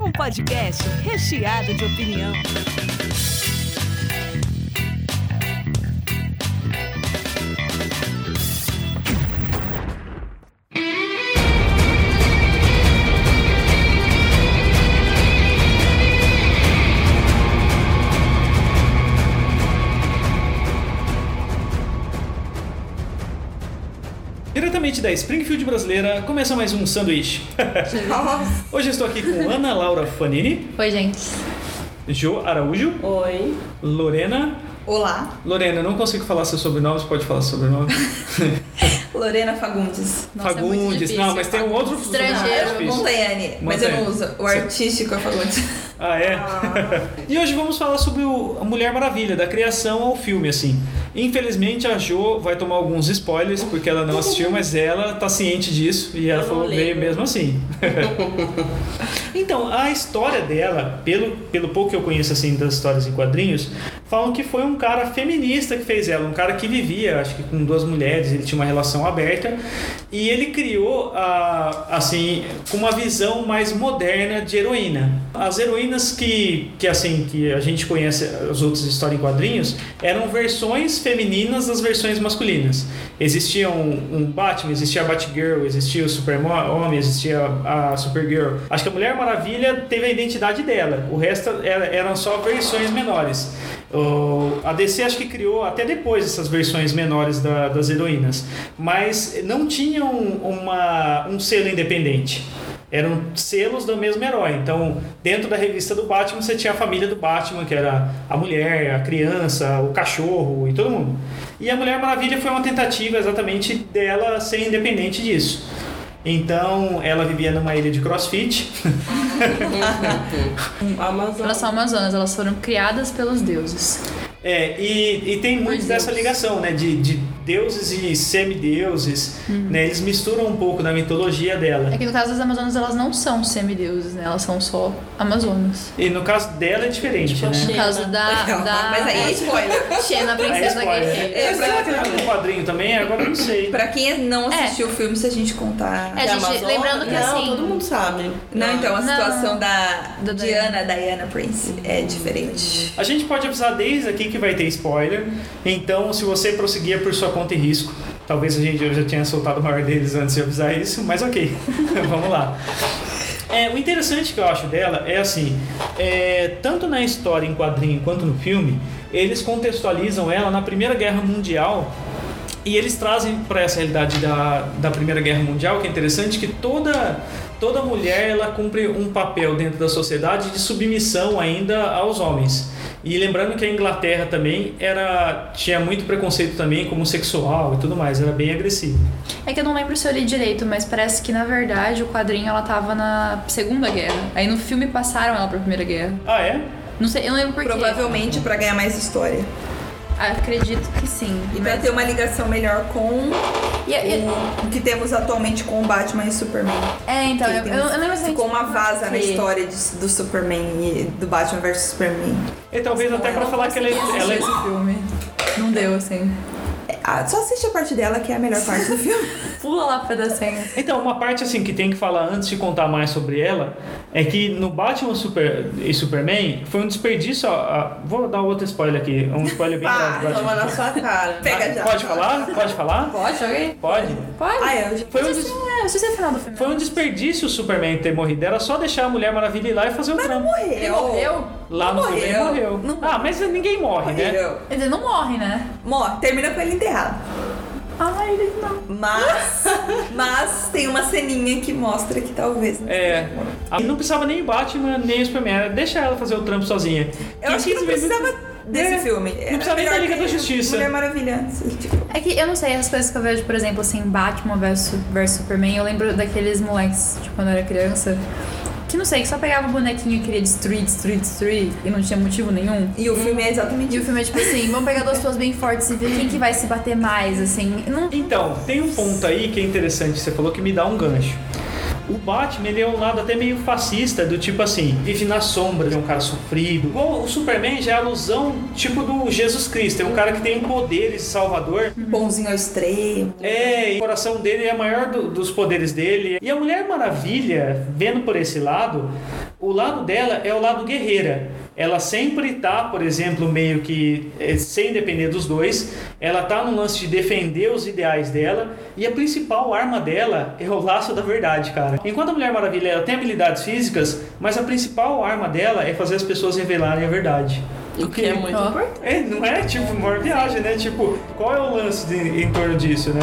Um podcast recheado de opinião. Diretamente da Springfield brasileira, começa mais um sanduíche. Hoje eu estou aqui com Ana Laura Fanini, Oi, gente. Jo Araújo, Oi. Lorena. Olá. Lorena, eu não consigo falar seu sobrenome, você pode falar seu sobrenome? Lorena Fagundes. Nossa, é muito Fagundes. difícil. não, mas tem um outro Estrangeiro, difícil. Montanhane. Mas eu não uso. O artístico é Fagundes. Ah, é? e hoje vamos falar sobre o a Mulher Maravilha, da criação ao filme, assim. Infelizmente a Jo vai tomar alguns spoilers, porque ela não assistiu, mas ela tá ciente disso e ela falou veio mesmo assim. então, a história dela, pelo, pelo pouco que eu conheço assim das histórias em quadrinhos, falam que foi um cara feminista que fez ela, um cara que vivia, acho que com duas mulheres, ele tinha uma relação aberta, e ele criou a assim, com uma visão mais moderna de heroína. As heroínas que, que assim, que a gente conhece as outras histórias em quadrinhos, eram versões femininas das versões masculinas. Existia um, um Batman, existia a Batgirl, existia o Super-Homem, existia a, a Supergirl. Acho que a Mulher Maravilha teve a identidade dela. O resto era- eram só versões menores. O- a DC acho que criou até depois essas versões menores da- das heroínas, mas não tinham uma, um selo independente. Eram selos do mesmo herói. Então, dentro da revista do Batman, você tinha a família do Batman, que era a mulher, a criança, o cachorro e todo mundo. E a Mulher Maravilha foi uma tentativa exatamente dela ser independente disso. Então, ela vivia numa ilha de crossfit. Elas são amazonas, elas foram criadas pelos deuses. É, e, e tem muito dessa ligação, né? De, de deuses e semideuses, né? Eles misturam um pouco da mitologia dela. É que no caso das amazonas, elas não são semideuses, né? Elas são só amazonas. E no caso dela é diferente, Tipo, né? No caso da. da Mas aí é spoiler. Xena, a é princesa spoiler. guerreira. É, pra- que tem um quadrinho também? Agora eu não sei. Pra quem não É. assistiu o filme, se a gente contar. É, gente, lembrando que não, assim. todo mundo sabe. Não, então, a Não. situação da Da Diana, Diana Prince, é diferente. A gente pode avisar desde aqui que vai ter spoiler. Então, se você prosseguir é por sua conta e risco. Talvez a gente já tenha soltado o maior deles antes de avisar isso, mas ok. Vamos lá. É, o interessante que eu acho dela é assim, é, tanto na história em quadrinho quanto no filme, eles contextualizam ela na Primeira Guerra Mundial e eles trazem para essa realidade da, da Primeira Guerra Mundial, que é interessante, que toda, toda mulher ela cumpre um papel dentro da sociedade de submissão ainda aos homens. E lembrando que a Inglaterra também era tinha muito preconceito também como sexual e tudo mais, era bem agressivo. É que eu não lembro se eu li direito, mas parece que na verdade o quadrinho ela tava na Segunda Guerra. Aí no filme passaram ela pra Primeira Guerra. Ah, é? Não sei, eu não lembro por quê. Provavelmente pra ganhar mais história. Acredito que sim. E pra ter uma ligação melhor com e- o que temos atualmente com o Batman e Superman. É, então, eu, eu, eu lembro assim. Ficou uma vaza na história de- do Superman e do Batman vs Superman. E talvez até para falar que ela é, ela é- esse filme. Não deu, assim. Ah, só assiste a parte dela, que é a melhor parte do filme. Pula lá pra pedacinho. Então, uma parte assim que tem que falar antes de contar mais sobre ela é que no Batman Super e Superman foi um desperdício. ó, ó, vou dar outro spoiler aqui, um spoiler bem grande. Ah, toma na sua cara. Pega já. Pode falar? Pode falar? Pode, joga aí. Pode. Pode. Ah, eu Foi um, Não des- é, não é final do filme. foi um desperdício o Superman ter morrido. Era só deixar a Mulher Maravilha ir lá e fazer o trampo. Ele morreu? Lá no Não filme ele morreu. morreu. Não Ah, mas ninguém morre, né? Morreu. Ele não morre, né? Morre, termina com ele enterrado. Ah, ele não. Mas, mas tem uma ceninha que mostra que talvez. não É. Ah, Não precisava nem o Batman, nem o Superman. Era deixa ela fazer o trampo sozinha. Eu acho que não 15 minutos- precisava desse É, filme. Não precisava nem da Liga da Justiça. Mulher Maravilha. Tipo, É que eu não sei, as coisas que eu vejo, por exemplo, assim, Batman vs versus Superman, eu lembro daqueles moleques, tipo, quando eu era criança, que não sei, que só pegava o bonequinho e queria destruir, destruir, destruir, e não tinha motivo nenhum. e o filme é exatamente E o filme é tipo assim, vamos pegar duas pessoas bem fortes e ver quem que vai se bater mais, assim. Não, Então, tem um ponto aí que é interessante, você falou que me dá um gancho. O Batman, ele é um lado até meio fascista, do tipo assim, vive nas sombras, é um cara sofrido. Igual o Superman já é alusão, tipo do Jesus Cristo, é um cara que tem poderes, salvador. Bonzinho ao extremo. É, e o coração dele é maior do- dos poderes dele. E a Mulher Maravilha, vendo por esse lado, o lado dela é o lado guerreira. Ela sempre tá, por exemplo, meio que eh, sem depender dos dois. Ela tá no lance de defender os ideais dela e a principal arma dela é o laço da verdade, cara. Enquanto a Mulher Maravilha ela tem habilidades físicas, mas a principal arma dela é fazer as pessoas revelarem a verdade. O que é muito importante. É, não é tipo uma viagem, né? Tipo, qual é o lance de- em torno disso, né?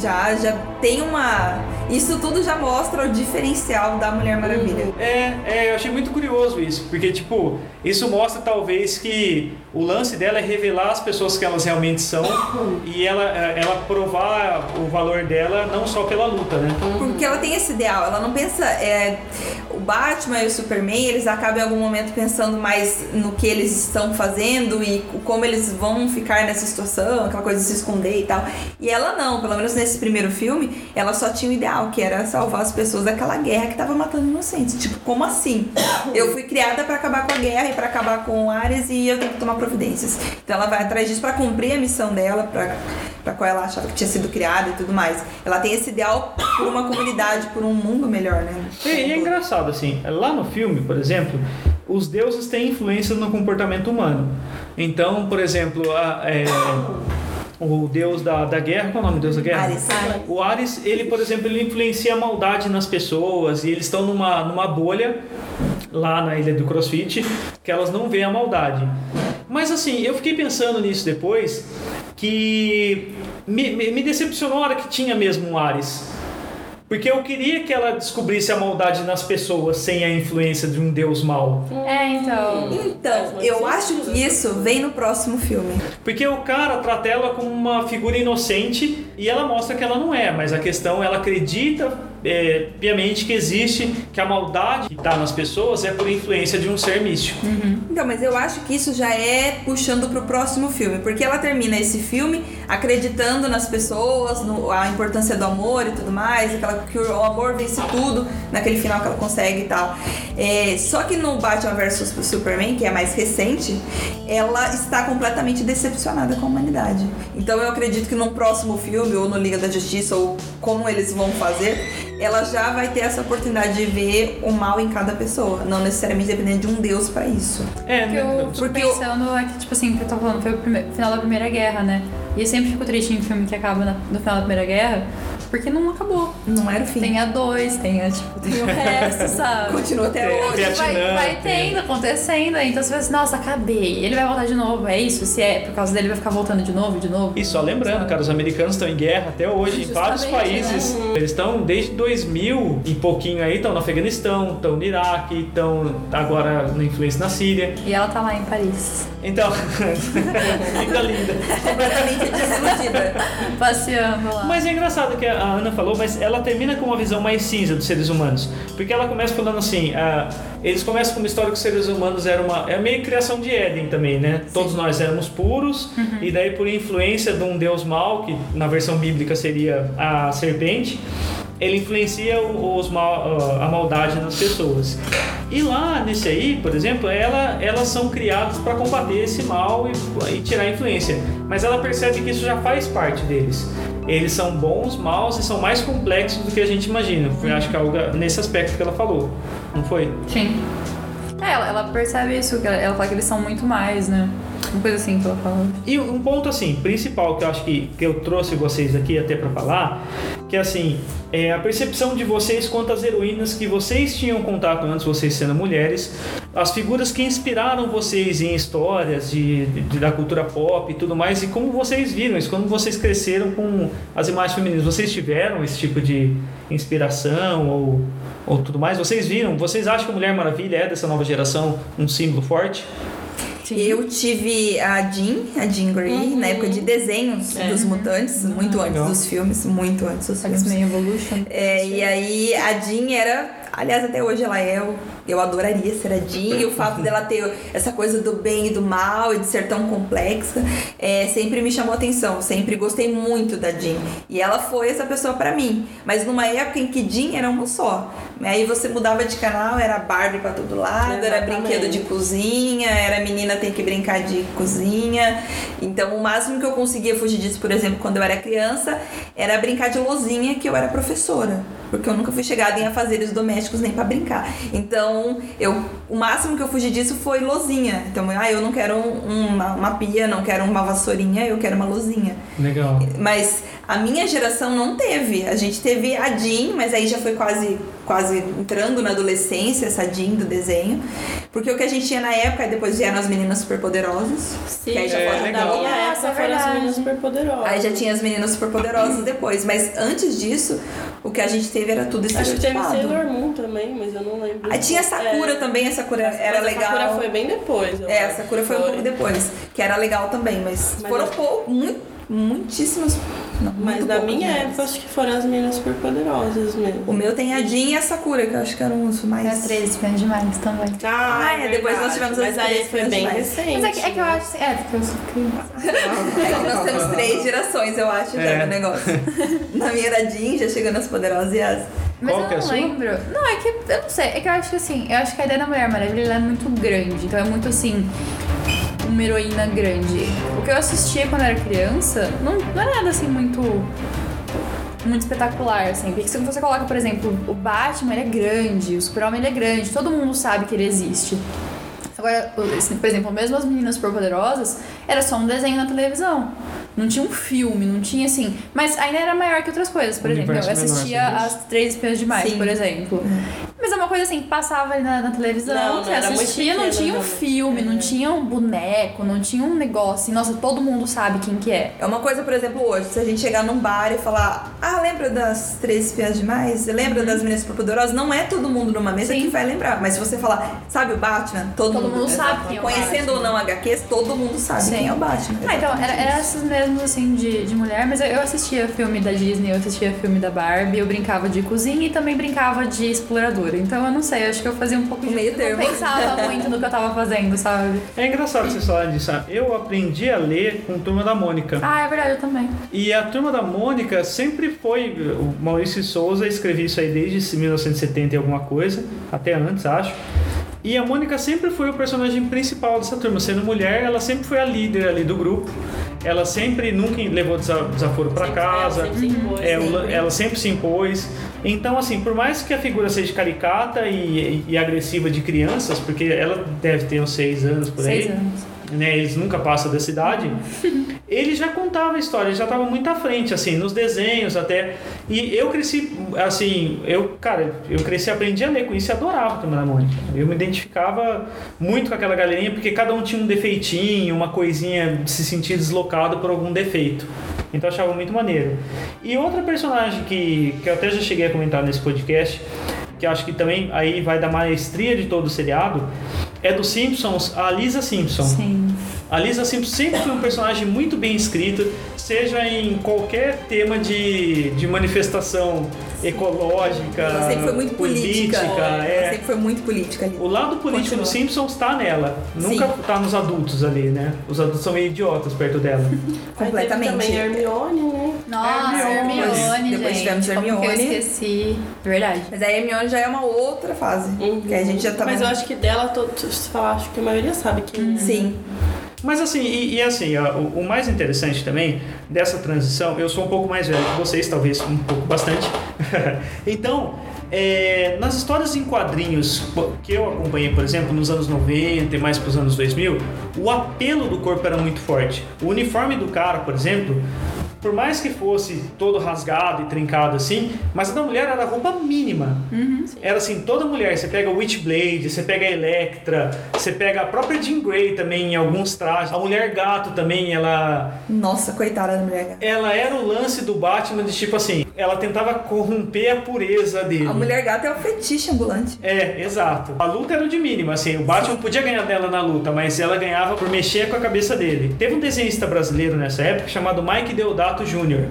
Já, já tem uma. Isso tudo já mostra o diferencial da Mulher Maravilha. É, é, eu achei muito curioso isso, porque, tipo, isso mostra talvez que o lance dela é revelar as pessoas que elas realmente são e ela, ela provar o valor dela não só pela luta, né? Porque ela tem esse ideal, ela não pensa. é, o Batman e o Superman, eles acabam em algum momento pensando mais no que eles estão fazendo e como eles vão ficar nessa situação, aquela coisa de se esconder e tal. E ela não, pelo menos nesse primeiro filme, ela só tinha o ideal, que era salvar as pessoas daquela guerra que tava matando inocentes. Tipo, como assim? Eu fui criada pra acabar com a guerra e pra acabar com o Ares e eu tenho que tomar providências. Então ela vai atrás disso pra cumprir a missão dela, pra, pra qual ela achava que tinha sido criada e tudo mais. Ela tem esse ideal por uma comunidade, por um mundo melhor, né? E, e é engraçado, assim, lá no filme, por exemplo, os deuses têm influência no comportamento humano. Então, por exemplo, a- é, o deus da, da guerra, qual é o nome do deus da guerra? Ares. O Ares, ele, por exemplo, ele influencia a maldade nas pessoas e eles estão numa, numa bolha lá na ilha do CrossFit que elas não veem a maldade. Mas assim, eu fiquei pensando nisso depois que me, me, me decepcionou a hora que tinha mesmo um Ares. Porque eu queria que ela descobrisse a maldade nas pessoas sem a influência de um deus mau. É, então. Então, eu acho que isso vem no próximo filme. Porque o cara trata ela como uma figura inocente e ela mostra que ela não é, mas a questão, ela acredita é, piamente que existe, que a maldade que está nas pessoas é por influência de um ser místico. Então, mas eu acho que isso já é puxando pro próximo filme, porque ela termina esse filme acreditando nas pessoas, no, a importância do amor e tudo mais, aquela que o amor vence tudo naquele final que ela consegue e tal. É, só que no Batman vs Superman, que é mais recente, ela está completamente decepcionada com a humanidade. Então eu acredito que num próximo filme, ou no Liga da Justiça, ou como eles vão fazer, ela já vai ter essa oportunidade de ver o mal em cada pessoa, não necessariamente dependendo de um deus pra isso. É, O que né? eu fico Porque eu- pensando é que, tipo assim, o que eu tô falando foi o prime- final da Primeira Guerra, né? E eu sempre fico triste em filme que acaba na- no final da Primeira Guerra, porque não acabou. Não era o fim. Tem a dois, tem a, tipo, tem o resto, sabe? Continua até Tem- hoje. vai, Vietnã, vai tem- tendo, acontecendo. Então você fala assim, nossa, acabei. Ele vai voltar de novo, é isso? Se é por causa dele, vai ficar voltando de novo, de novo. E só lembrando, cara, os americanos estão em guerra até hoje em vários Justamente, países. Eles estão desde 2000 e pouquinho aí, estão no Afeganistão, estão no Iraque, estão agora na influência na Síria. E ela tá lá em Paris, Então, linda, linda. completamente desiludida. passeando lá. Mas é engraçado que a Ana falou, mas ela termina com uma visão mais cinza dos seres humanos. Porque ela começa falando assim, ah, eles começam com uma história que os seres humanos eram uma... É meio criação de Éden também, né? Todos nós éramos puros, e daí por influência de um deus mau, que na versão bíblica seria a serpente, ele influencia os mal, a maldade nas pessoas. E lá nesse aí, por exemplo, ela, elas são criadas para combater esse mal e, e tirar a influência. Mas ela percebe que isso já faz parte deles. Eles são bons, maus e são mais complexos do que a gente imagina. Foi, acho que é algo nesse aspecto que ela falou. Não foi? Sim. É, ela, ela percebe isso, ela fala que eles são muito mais, né? Uma coisa assim que ela fala. E um ponto assim, principal que eu acho que, que eu trouxe vocês aqui até para falar, que assim, é a percepção de vocês quanto às heroínas que vocês tinham contato antes, vocês sendo mulheres, as figuras que inspiraram vocês em histórias de, de- da cultura pop e tudo mais, e como vocês viram isso, como vocês cresceram com as imagens femininas. Vocês tiveram esse tipo de inspiração ou, ou tudo mais? Vocês viram? Vocês acham que a Mulher Maravilha é dessa nova geração um símbolo forte? Eu tive a Jean, a Jean Grey, Uhum. na época de desenhos É. dos mutantes, muito antes legal. dos filmes, muito antes dos filmes. X-Men Evolution. É, e aí a Jean era, aliás, até hoje ela é, eu, eu adoraria ser a Jean, e o fato dela ter essa coisa do bem e do mal e de ser tão complexa, é, sempre me chamou atenção, sempre gostei muito da Jean. E ela foi essa pessoa pra mim, mas numa época em que Jean era uma só. Aí você mudava de canal, era Barbie pra todo lado, era Exatamente. brinquedo de cozinha, era menina tem que brincar de cozinha. Então o máximo que eu conseguia fugir disso, por exemplo, quando eu era criança, era brincar de lozinha que eu era professora. Porque eu nunca fui chegada em afazeres domésticos nem pra brincar. Então, eu, o máximo que eu fugi disso foi lozinha. Então, ah, eu não quero um- uma, uma pia, não quero uma vassourinha, eu quero uma lozinha. Legal. Mas a minha geração não teve. A gente teve a Jean, mas aí já foi quase, quase entrando na adolescência, essa Jean do desenho. Porque o que a gente tinha na época, depois vieram as meninas superpoderosas. Sim, que aí já é, pode legal. da minha época é foram as meninas super poderosas. Aí já tinha as meninas superpoderosas depois. Mas antes disso, o que a gente teve era tudo Acho que teve estereotipado. Sailor Moon também, mas eu não lembro. Aí tinha Sakura É, também, a Sakura era mas legal. A Sakura foi bem depois. É, a. Sakura foi um pouco depois, que era legal também, mas, Mas foram pouco, muito, muitíssimas. Não, Mas da minha mulheres. época, acho que foram as meninas super poderosas mesmo. O meu tem a Jean e a Sakura, que eu acho que eram os mais. É as três espiãs demais também. Ah, Ah, é, depois nós tivemos as Mas aí três foi bem principais. recente. Mas é que, é que eu acho assim, é, porque eu sou criança. É que nós temos três gerações, eu acho, É. no negócio. Na minha era Jean, já chegando as poderosas e as. Mas Qual eu é não sua? lembro. Não, é que eu não sei. É que eu acho que assim, eu acho que a ideia da Mulher Maravilha é muito grande. Então é muito assim. Uma heroína grande. O que eu assistia quando era criança não, não era nada assim muito. Muito espetacular, assim. Porque se você coloca, por exemplo, o Batman, ele é grande, o Super-Homem, ele é grande, todo mundo sabe que ele existe. Agora, por exemplo, mesmo as meninas superpoderosas, era só um desenho na televisão. Não tinha um filme, não tinha assim. Mas ainda era maior que outras coisas. Por exemplo, eu assistia as Três Espiãs Demais, Sim. por exemplo. Mas é uma coisa assim, que passava ali na, na televisão, Não, não, você assistia, não pequena tinha um filme, não tinha um boneco, não tinha um negócio. assim, Nossa, todo mundo sabe quem que é. É uma coisa, por exemplo, hoje, se a gente chegar num bar e falar, ah, lembra das três espiãs demais? Lembra das meninas superpoderosas? Não é todo mundo numa mesa Sim. que vai lembrar. Mas se você falar, sabe o Batman? Todo, Todo mundo sabe quem é o Conhecendo ou não HQs, todo mundo sabe Sim. quem é o Batman. Ah, então, era, era essas mesmos, assim, de, de mulher, mas eu, eu assistia filme da Disney, eu assistia filme da Barbie, eu brincava de cozinha e também brincava de Então, eu não sei, eu acho que eu fazia um pouco O de... meio eu termo. Não pensava muito no que eu tava fazendo, sabe? É engraçado vocês falarem disso. sabe? Eu aprendi a ler com Turma da Mônica. Ah, é verdade, eu também. E a Turma da Mônica sempre foi. O Maurício Souza escrevia isso aí desde 1970 e alguma coisa, até antes, acho. E a Mônica sempre foi o personagem principal dessa turma. Sendo mulher, ela sempre foi a líder ali do grupo. Ela sempre nunca levou desa- desaforo pra Sempre- casa. ela sempre se impôs, É, ela sempre se impôs. Então, assim, por mais que a figura seja caricata e, e agressiva de crianças, porque ela deve ter uns seis anos por Seis aí, anos. Né? Eles nunca passam da cidade. ele já contava a história, ele já estava muito à frente, assim, nos desenhos até. E eu cresci, assim, eu, cara, eu cresci, aprendi a ler com isso e adorava Turma da Mônica. Eu me identificava muito com aquela galerinha, porque cada um tinha um defeitinho, uma coisinha de se sentir deslocado por algum defeito. Então eu achava muito maneiro. E outra personagem que, que eu até já cheguei a comentar nesse podcast, que acho que também aí vai da maestria de todo o seriado, é dos Simpsons, a Lisa Simpson. Sim. A Lisa Simpson sempre foi um personagem muito bem escrito, seja em qualquer tema de, de manifestação ecológica, Ela sempre foi muito política. Ela é. sempre foi muito política ali. O lado político Continua. dos Simpsons tá nela, nunca Sim. tá nos adultos ali, né? Os adultos são meio idiotas perto dela. Completamente. teve também Hermione, né? Nossa, Hermione. Hermione, Depois gente. tivemos Como que eu Hermione. esqueci. Verdade. Mas a Hermione já é uma outra fase. Que a gente já tá Mas eu acho que dela, todo, se falar, acho que a maioria sabe que. Sim. Mas assim, e, e assim, ó, o, o mais interessante também dessa transição, eu sou um pouco mais velho que vocês, talvez um pouco bastante. então, é, nas histórias em quadrinhos que eu acompanhei, por exemplo, nos anos 90 e mais para os anos 2000, o apelo do corpo era muito forte. O uniforme do cara, por exemplo, por mais que fosse todo rasgado e trincado assim, mas a da mulher era roupa mínima. Era assim, toda mulher, você pega o Witchblade, você pega a Electra, você pega a própria Jean Grey também em alguns trajes. A mulher gato também, ela Nossa, coitada da mulher gata. ela era o lance do Batman de tipo assim, ela tentava corromper a pureza dele. A mulher gata é o fetiche ambulante. É, exato. A luta era o de mínima, assim, o Batman podia ganhar dela na luta, mas ela ganhava por mexer com a cabeça dele. Teve um desenhista brasileiro nessa época chamado Mike Deodato Jr.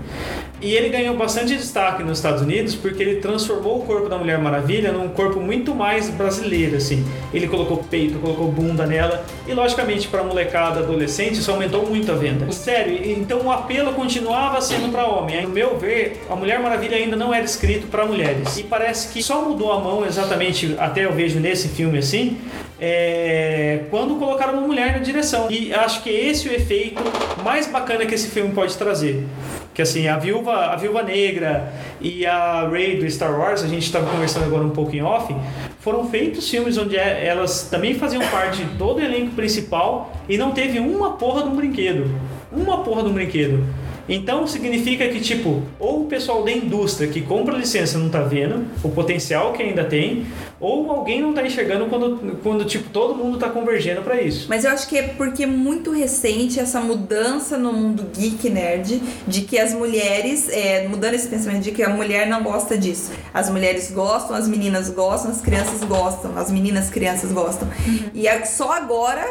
E ele ganhou bastante destaque nos Estados Unidos porque ele transformou o corpo da Mulher Maravilha num corpo muito mais brasileiro, assim. Ele colocou peito, colocou bunda nela e, logicamente, para molecada adolescente, isso aumentou muito a venda. Sério, então o apelo continuava sendo para homem. No meu ver, a Mulher Maravilha ainda não era escrito para mulheres. E parece que só mudou a mão exatamente, até eu vejo nesse filme assim, é, quando colocaram uma mulher na direção. E acho que esse é o efeito mais bacana que esse filme pode trazer. Que assim, a Viúva, a Viúva Negra e a Rey do Star Wars, a gente estava conversando agora um pouco em off, foram feitos filmes onde é- elas também faziam parte de todo o elenco principal e não teve uma porra de um brinquedo. Uma porra de um brinquedo. Então significa que, tipo, ou o pessoal da indústria que compra licença não tá vendo o potencial que ainda tem, ou alguém não tá enxergando quando, quando tipo, todo mundo tá convergendo para isso. Mas eu acho que é porque é muito recente essa mudança no mundo geek nerd de que as mulheres, é, mudando esse pensamento de que a mulher não gosta disso. As mulheres gostam, as meninas gostam, as crianças gostam, as meninas crianças gostam. E é só agora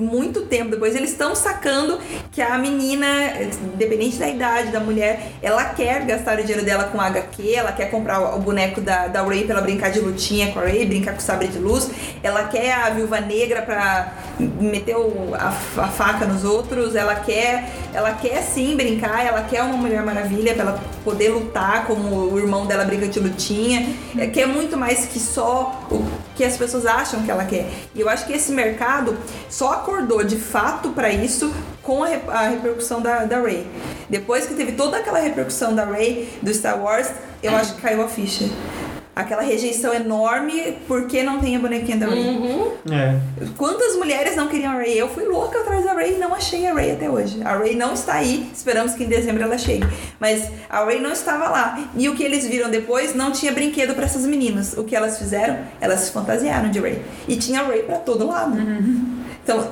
muito tempo depois, eles estão sacando que a menina, independente da idade da mulher, ela quer gastar o dinheiro dela com HQ, ela quer comprar o boneco da, da Ray pra ela brincar de lutinha com a Ray, brincar com o sabre de luz, ela quer a viúva negra pra meter o- a, a faca nos outros, ela quer, ela quer sim brincar, ela quer uma Mulher Maravilha pra ela poder lutar como o irmão dela brinca de lutinha, é, quer muito mais que só o que as pessoas acham que ela quer. E eu acho que esse mercado só acordou de fato pra isso com a, a repercussão da, da Ray. Depois que teve toda aquela repercussão da Ray do Star Wars, eu acho que caiu a ficha. Aquela rejeição enorme porque não tem a bonequinha da Ray. Uhum. É. Quantas mulheres não queriam a Ray? Eu fui louca atrás da Ray e não achei a Ray até hoje. A Ray não está aí, esperamos que em dezembro ela chegue. Mas a Ray não estava lá. E o que eles viram depois não tinha brinquedo para essas meninas. O que elas fizeram? Elas se fantasiaram de Ray. E tinha Ray para todo lado. Então,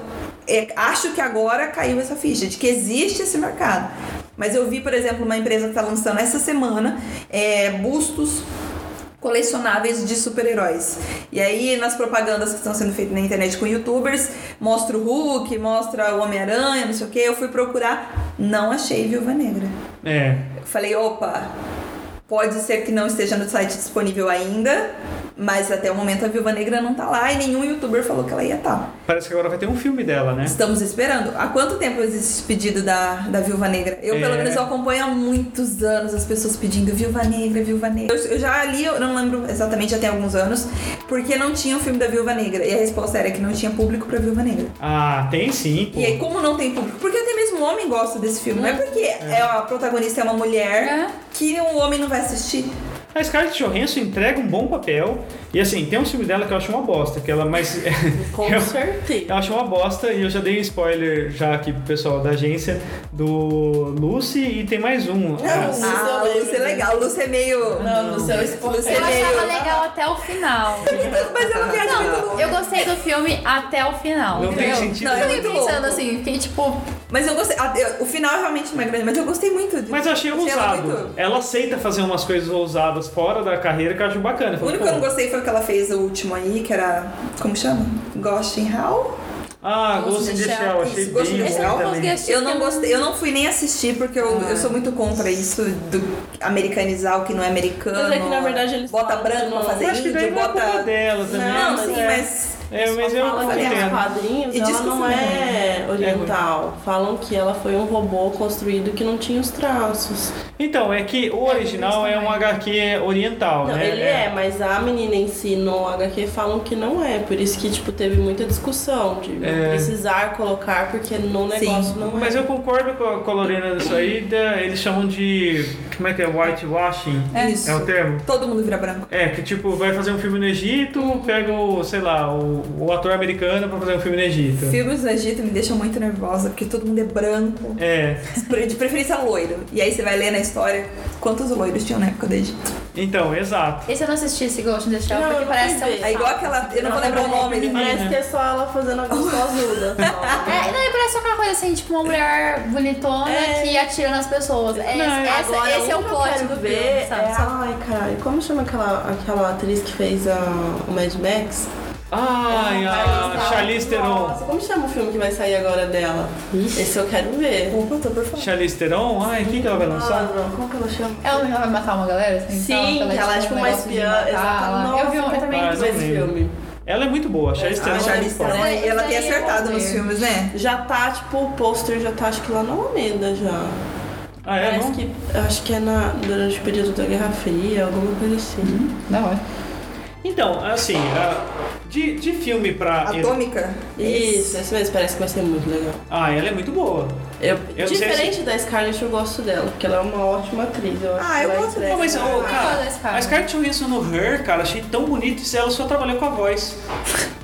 é, acho que agora caiu essa ficha de que existe esse mercado. Mas eu vi, por exemplo, uma empresa que está lançando essa semana é, bustos colecionáveis de super-heróis. E aí, nas propagandas que estão sendo feitas na internet com youtubers, mostra o Hulk, mostra o Homem-Aranha, não sei o que. Eu fui procurar, não achei Viúva Negra. É. Eu falei, opa, pode ser que não esteja no site disponível ainda, mas até o momento a Viúva Negra não tá lá e nenhum youtuber falou que ela ia estar. Parece que agora vai ter um filme dela, né? Estamos esperando. Há quanto tempo existe esse pedido da, da Viúva Negra? Eu, pelo É. menos, eu acompanho há muitos anos as pessoas pedindo Viúva Negra, Viúva Negra. Eu, eu já li, eu não lembro exatamente, já tem alguns anos, porque não tinha o filme da Viúva Negra. E a resposta era que não tinha público pra Viúva Negra. Ah, tem sim, pô. E aí, como não tem público? Porque até mesmo o homem gosta desse filme. Não é porque é. a protagonista é uma mulher É. que um homem não vai assistir. A Scarlett Johansson entrega um bom papel. E assim, tem um filme dela que eu acho uma bosta, que ela mas Com eu, certeza. eu acho uma bosta e eu já dei um spoiler já aqui pro pessoal da agência do Lucy e tem mais um. Não, Ah, Lucy ah, eu lembro. Lúcia é legal. Lúcia é meio... Não, seu esporte. Lúcia Eu é meio... achava legal até o final. Mas ela viaja muito Não, eu gostei do filme até o final. Não tem entendeu? sentido. Não, é Eu fiquei muito pensando louco. assim, fiquei tipo. Mas eu gostei. eu- O final realmente não é grande, mas eu gostei muito. de- Mas eu achei ela ousado. muito- Ela aceita fazer umas coisas ousadas fora da carreira que eu acho bacana. O Falei, único que eu não gostei foi o que ela fez o último aí, que era. Como chama? Ghost in Hell? Ah, Ghost in the Shell, achei Isso, Ghost in bem the ruim. Eu não gostei, eu não fui nem assistir porque eu, eu sou muito contra isso do americanizar o que não é americano. Mas é que, na verdade, eles Bota branco pra fazer Eu acho que daí índio, não é bota. dela também. Não, mas sim, é. mas. É, mas eu Falam que entendo. nos quadrinhos E ela não filme é oriental. Falam que ela foi um robô construído que não tinha os traços. Então, é que o original é um HQ oriental, Não, né? ele é, mas a menina em si no HQ falam que não é. Por isso que, tipo, teve muita discussão de É. precisar colocar, porque no negócio não é. Mas eu concordo com a, Lorena nisso aí, eles chamam de. Como é que é? Whitewashing? É isso. É o termo? Todo mundo vira branco. É, que tipo, vai fazer um filme no Egito, pega o, sei lá, o, o ator americano pra fazer um filme no Egito. Filmes do Egito me deixam muito nervosa, porque todo mundo é branco. É, De preferência loiro. E aí você vai ler na história quantos loiros tinham na época do Egito. então, exato. Esse eu não assisti esse Ghost in the Shell Não, porque parece um ver. É igual aquela. Eu não vou lembrar o nome. né? Parece que é só ela fazendo a gostosuda. só. É, não, e parece aquela coisa assim, tipo uma mulher bonitona É. que atira nas pessoas. É, Não, essa- Agora, esse é o eu plot quero do ver filme, sabe? É, ai, caralho, como chama aquela, aquela atriz que fez a, o Mad Max? Ai, a Charlize Theron. Nossa, como chama o filme que vai sair agora dela? Esse eu quero ver. Opa, tô por fora. Charlize Theron? Ai, quem que ela vai lançar? Ah, como que ela chama? Ela ela vai matar uma galera? Assim, Sim, então, que ela é tipo um uma espiã. Exatamente. ela- Eu vi um Nossa, também. Ah, esse filme. Ela é muito boa, a Charlize A Theron. é Esse ela daí tem eu acertado nos filmes, né? Já tá, tipo, o pôster já tá, acho que lá na Alameda já. Ah, é? Parece Não? que, acho que é na, durante o período da Guerra Fria, alguma coisa assim. Da hora. Então, assim, a- de, de filme pra. Atômica? Isso, esse mesmo, parece que vai ser muito legal. Ah, ela é muito boa. Eu, Eu diferente da Scarlett, eu gosto dela, porque ela é uma ótima atriz. Eu acho Ah, eu gosto Não, mas, da cara, a Scarlett Johansson no Her, cara, achei tão bonito e ela só trabalhou com a voz.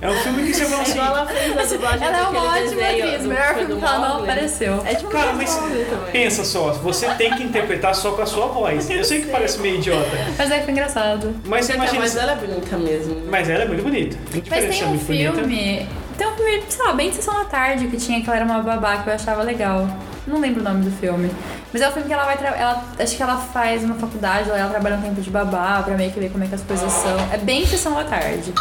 É um filme que você fala É assim. ela fez a dublagem Ela é uma ótima desenho atriz, do- melhor filme que ela não Mowgli. apareceu. É tipo Cara, mas pensa só, você tem que interpretar só com a sua voz. Eu sei que parece meio idiota, Mas é que foi engraçado. mas você imagina. voz dela é bonita mesmo. Mas ela é muito bonita. Mas tem é um muito bonita. filme. Tem um filme, sei lá, bem de sessão da tarde que tinha que ela era uma babá que eu achava legal. Não lembro o nome do filme. Mas é um filme que ela vai. Ela, acho que ela faz uma faculdade, ela, ela trabalha um tempo de babá pra meio que ver como é que as coisas são. É bem sessão da tarde.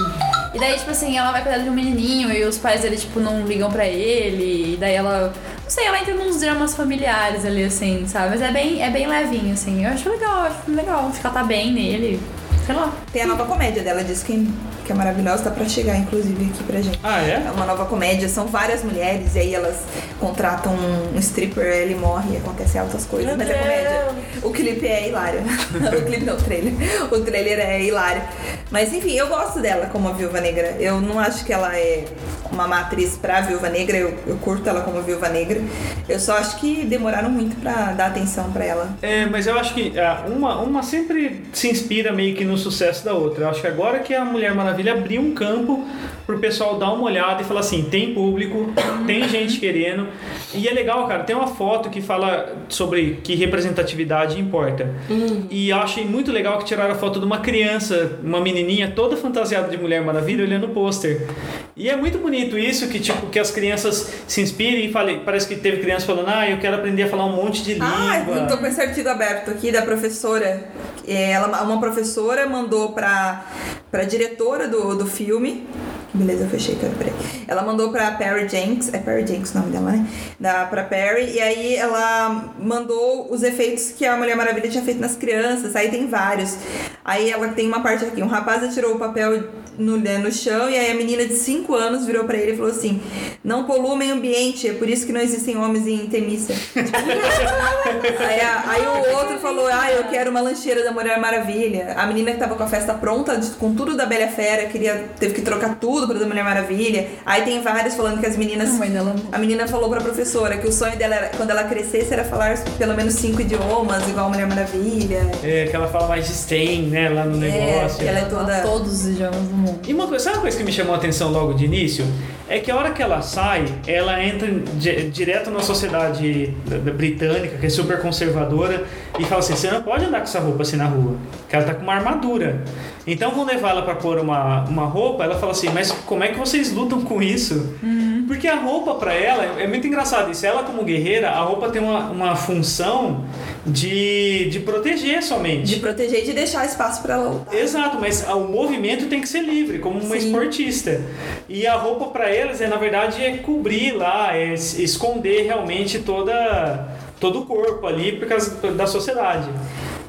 E daí, tipo assim, ela vai cuidar de um menininho e os pais dele, tipo, não ligam pra ele. E daí ela. Não sei, ela entra nos dramas familiares ali, assim, sabe? Mas é bem, é bem levinho, assim. Eu acho legal, eu acho legal. Acho que ela tá bem nele. Sei lá. Tem a nova comédia dela, diz que, que é maravilhosa, tá pra chegar, inclusive, aqui pra gente. Ah, é? É uma nova comédia, são várias mulheres, e aí elas contratam um stripper, ele morre e acontecem altas coisas, Meu mas é comédia. O clipe é hilário. o clipe não, o trailer. O trailer é hilário. Mas enfim, eu gosto dela como a Viúva Negra. Eu não acho que ela é uma má atriz pra Viúva Negra, eu, eu curto ela como Viúva Negra. Eu só acho que demoraram muito pra dar atenção pra ela. É, mas eu acho que ah, uma, uma sempre se inspira meio que no sucesso da outra. Eu acho que agora que a Mulher Maravilha abriu um campo pro pessoal dar uma olhada e falar assim, tem público, tem gente querendo. E é legal, cara, tem uma foto que fala sobre que representatividade importa. E eu achei muito legal que tiraram a foto de uma criança, uma menininha toda fantasiada de Mulher Maravilha olhando o pôster. E é muito bonito isso, que tipo, que as crianças se inspirem e falem, parece que teve criança falando, ah, eu quero aprender a falar um monte de língua. Ah, eu tô com esse artigo aberto aqui da professora. É, Ela, uma professora mandou pra, pra diretora do, do filme. Beleza, eu fechei, cara, peraí. Ela mandou pra Perry Jenks, é Perry Jenks o nome dela, né? Da, pra Perry, e aí ela mandou os efeitos que a Mulher Maravilha tinha feito nas crianças, aí tem vários. Aí ela tem uma parte aqui, um rapaz atirou o papel no, né, no chão e aí a menina de 5 anos virou pra ele e falou assim: Não polua o meio ambiente, é por isso que não existem homens em Temícia. aí, a- aí o outro falou: Ah, eu quero uma lancheira da Mulher Maravilha. A menina que tava com a festa pronta, com tudo da Bela Fera, queria, teve que trocar tudo pra da Mulher Maravilha. Aí tem vários falando que as meninas. A mãe dela A menina falou pra professora que o sonho dela, era, quando ela crescesse, era falar pelo menos cinco idiomas, igual a Mulher Maravilha. É, que ela fala mais de STEM, né, lá no É, negócio. que ela é toda. Todos os idiomas do mundo. E uma coisa, sabe uma coisa que me chamou a atenção logo de início? É que a hora que ela sai, ela entra di- direto na sociedade da- da britânica, que é super conservadora, e fala assim: você não pode andar com essa roupa assim na rua, que ela tá com uma armadura. Então vão levar ela pra pôr uma, uma roupa, ela fala assim: mas como é que vocês lutam com isso? Porque a roupa pra ela, é muito engraçado isso, ela como guerreira, a roupa tem uma, uma função de, de proteger somente. De proteger e de deixar espaço pra ela lutar. Exato, mas o movimento tem que ser livre, como uma Sim. esportista. E a roupa para eles é na verdade é cobrir lá, é es- esconder realmente toda todo o corpo ali por causa da sociedade.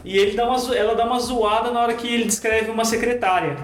E ele dá uma, ela dá uma zoada na hora que ele descreve uma secretária.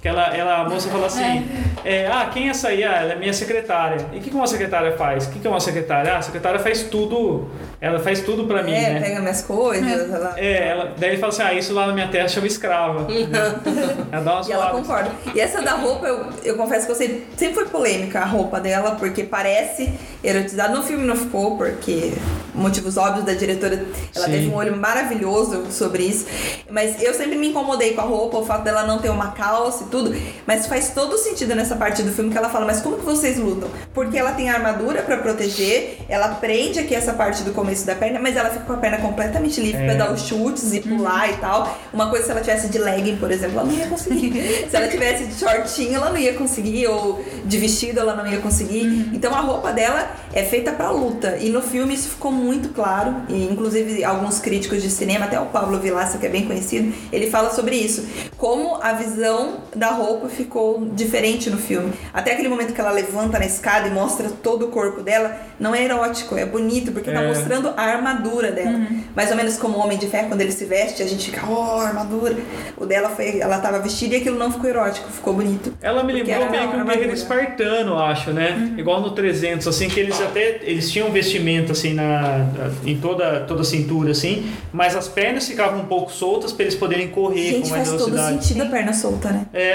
Que ela, ela, a moça fala assim: é, Ah, quem é essa aí? Ah, ela é minha secretária. E o que, que uma secretária faz? O que, que é uma secretária? Ah, a secretária faz tudo. Ela faz tudo pra mim, é, né? pega minhas coisas, ela. É, ela, daí ele fala assim: Ah, isso lá na minha terra chama escrava. ela dá uma E ela concorda. E essa da roupa, eu, eu confesso que eu sei, sempre foi polêmica a roupa dela, porque parece erotizada. No filme não ficou, porque motivos óbvios da diretora, ela Sim. teve um olho maravilhoso sobre isso. Mas eu sempre me incomodei com a roupa, o fato dela não ter uma calça tudo. Mas faz todo sentido nessa parte do filme que ela fala, mas como que vocês lutam? Porque ela tem armadura pra proteger, ela prende aqui essa parte do começo da perna, mas ela fica com a perna completamente livre É. pra dar os chutes e pular e tal. Uma coisa se ela tivesse de legging, por exemplo, ela não ia conseguir. se ela tivesse de shortinho, ela não ia conseguir, ou de vestido, ela não ia conseguir. Então a roupa dela é feita pra luta. E no filme isso ficou muito claro. E inclusive alguns críticos de cinema, até o Pablo Vilaça, que é bem conhecido, ele fala sobre isso. Como a visão da roupa ficou diferente no filme. Até aquele momento que ela levanta na escada e mostra todo o corpo dela, não é erótico, é bonito, porque tá É. mostrando a armadura dela. Mais ou menos como o Homem de Ferro, quando ele se veste, a gente fica, oh, armadura. O dela foi, ela tava vestida e aquilo não ficou erótico, ficou bonito. Ela me lembrou meio que um guerreiro espartano, acho, né? Igual no 300, assim, que eles até eles tinham vestimento assim na em toda, toda a cintura, assim, mas as pernas ficavam um pouco soltas para eles poderem correr Gente, com mais faz todo velocidade. sentido a perna solta, né? É,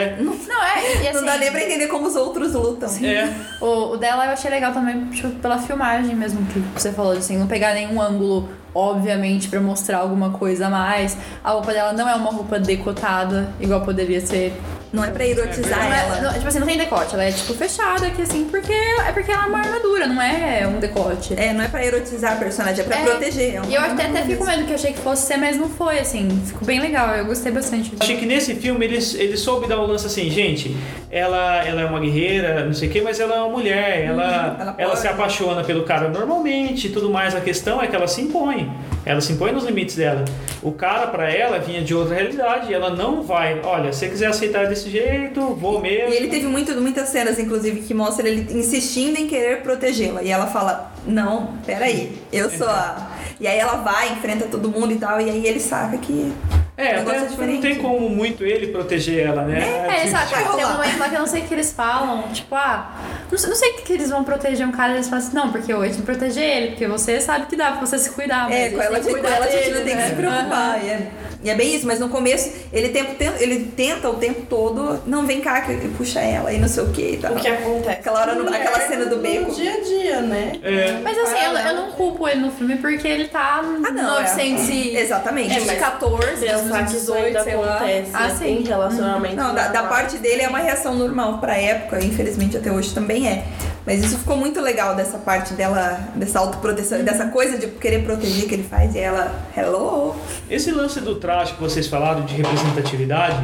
Não, é. E assim, não dá nem pra entender como os outros lutam. é. O, o dela eu achei legal também, tipo, pela filmagem mesmo que você falou, assim, não pegar nenhum ângulo, obviamente, pra mostrar alguma coisa a mais. A roupa dela não é uma roupa decotada, igual poderia ser. Não é pra erotizar Não é- ela. não- tipo assim, não tem decote, ela é tipo fechada aqui assim, porque é porque ela é uma armadura, não é um decote. É, não é pra erotizar a personagem, é pra É. proteger. É E eu até, até fico com medo que eu achei que fosse ser, mas não foi, assim. Ficou bem legal, eu gostei bastante. Achei que nesse filme ele, ele soube dar o lance assim, gente, ela, ela é uma guerreira, não sei o que, mas ela é uma mulher, ela, ela ela, pode. se apaixona pelo cara normalmente e tudo mais. A questão é que ela se impõe. Ela se impõe nos limites dela. O cara, pra ela, vinha de outra realidade e ela não vai. Olha, se você quiser aceitar desse jeito, vou mesmo. E ele teve muito, muitas cenas, inclusive, que mostra ele insistindo em querer protegê-la. E ela fala, não, peraí, eu sou a... E aí ela vai, enfrenta todo mundo e tal, e aí ele saca que... É, até é não tem como muito ele proteger ela, né? É, Tipo, sabe, vai tem um momento lá que eu não sei o que eles falam, tipo, ah, não sei, não sei o que, eles vão proteger um cara, eles falam assim, não, porque hoje tem que proteger ele, porque você sabe que dá pra você se cuidar, mas É, com ela, com cuidar ela a gente não tem que né? se preocupar. E é, e é bem isso, mas no começo ele, tempo, ele tenta o tempo todo, não, vem cá, que puxa ela e não sei o que e tal. O que acontece? Aquela hora no- Mulher aquela cena do beco. No dia a dia, né? É. Mas assim, eu, eu não culpo ele no filme porque ele tá Ah, não, é. 914, Exatamente. É, mas 14, Isso ainda 18, sei lá. acontece Ah, sim. em relacionamentos. Não, da, da parte dele é uma reação normal pra época, infelizmente até hoje também é. Mas isso ficou muito legal dessa parte dela, dessa autoproteção, dessa coisa de querer proteger que ele faz. E ela, hello. Esse lance do traje que vocês falaram de representatividade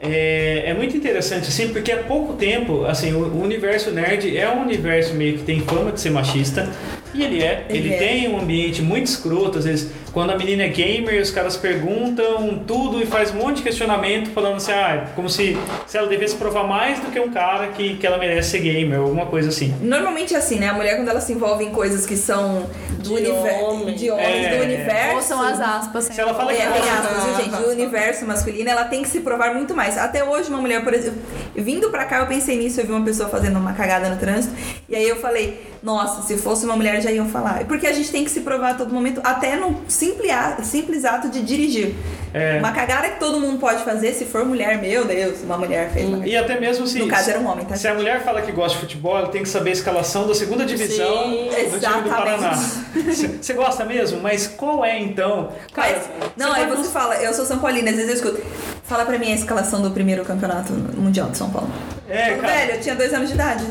é, é muito interessante, assim, porque há pouco tempo, assim, o, o universo nerd é um universo meio que tem fama de ser machista, e ele é. Ele, Ele é. tem um ambiente muito escroto, às vezes, quando a menina é gamer, os caras perguntam tudo e faz um monte de questionamento, falando assim, ah, como se, se ela devesse provar mais do que um cara que, que ela merece ser gamer, ou alguma coisa assim. Normalmente é assim, né? A mulher quando ela se envolve em coisas que são do De universo. homem. De homens É. do universo. Ou são as aspas. Se ela fala É, que tem gosta- aspas, viu, gente? Do universo masculino, ela tem que se provar muito mais. Até hoje, uma mulher, por exemplo, vindo pra cá, eu pensei nisso, eu vi uma pessoa fazendo uma cagada no trânsito, e aí eu falei, nossa, se fosse uma mulher já iam falar. Porque a gente tem que se provar a todo momento, até no simples ato, simples ato de dirigir. É. Uma cagada que todo mundo pode fazer, se for mulher, meu Deus, uma mulher fez uma E até mesmo se. No caso era um homem, tá? Se a mulher fala que gosta de futebol, ela tem que saber a escalação da segunda divisão Sim, do time do exatamente. Paraná. Você gosta mesmo? Mas qual é então? Cara, Mas, não, aí você fala, eu sou São Paulina, às vezes eu escuto. Fala pra mim a escalação do primeiro campeonato mundial de São Paulo. É, cara. Velho, eu tinha dois anos de idade.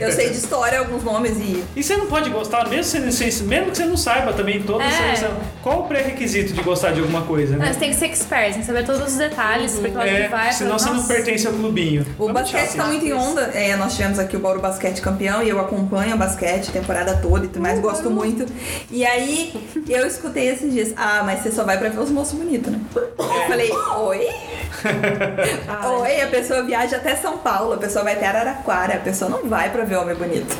Eu sei de história, alguns nomes e. E você não pode gostar, mesmo, você, você- mesmo que você não saiba também toda É. seleção. Qual o pré-requisito de gostar de alguma coisa, né? Não, você tem que ser expert, tem que saber todos os detalhes, saber pra onde É, que vai. senão pra- você não pertence ao clubinho. O Vamos basquete chato tá isso. muito em onda. É, nós tivemos aqui o Bauru Basquete campeão e eu acompanho o basquete a temporada toda e tudo mais, gosto muito. E aí eu escutei esses dias, ah, mas você só vai pra ver os moços bonitos, né? Eu falei, oi? oi, a pessoa viaja até São Paulo, a pessoa vai até Araraquara, a pessoa não vai pra ver homem bonito.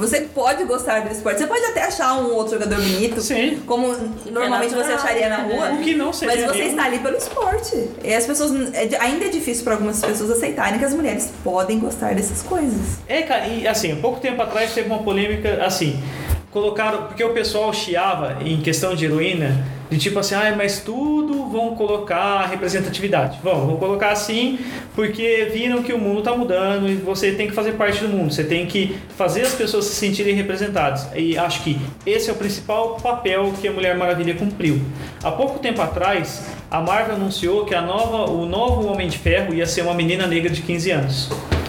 Você pode gostar do esporte, você pode até achar um outro jogador bonito, Sim. como normalmente você acharia na né? rua. O que não seria Mas você mesmo. está ali pelo esporte. E as pessoas. é ainda é difícil para algumas pessoas aceitarem que as mulheres podem gostar dessas coisas. É, cara, e assim, pouco tempo atrás teve uma polêmica assim. Colocaram, porque o pessoal chiava em questão de heroína, de tipo assim, ah, mas tudo vão colocar representatividade. Vão, vão colocar assim, porque viram que o mundo tá mudando e você tem que fazer parte do mundo, você tem que fazer as pessoas se sentirem representadas. E acho que esse é o principal papel que a Mulher Maravilha cumpriu. Há pouco tempo atrás, a Marvel anunciou que a nova, o novo Homem de Ferro ia ser uma menina negra de 15 anos.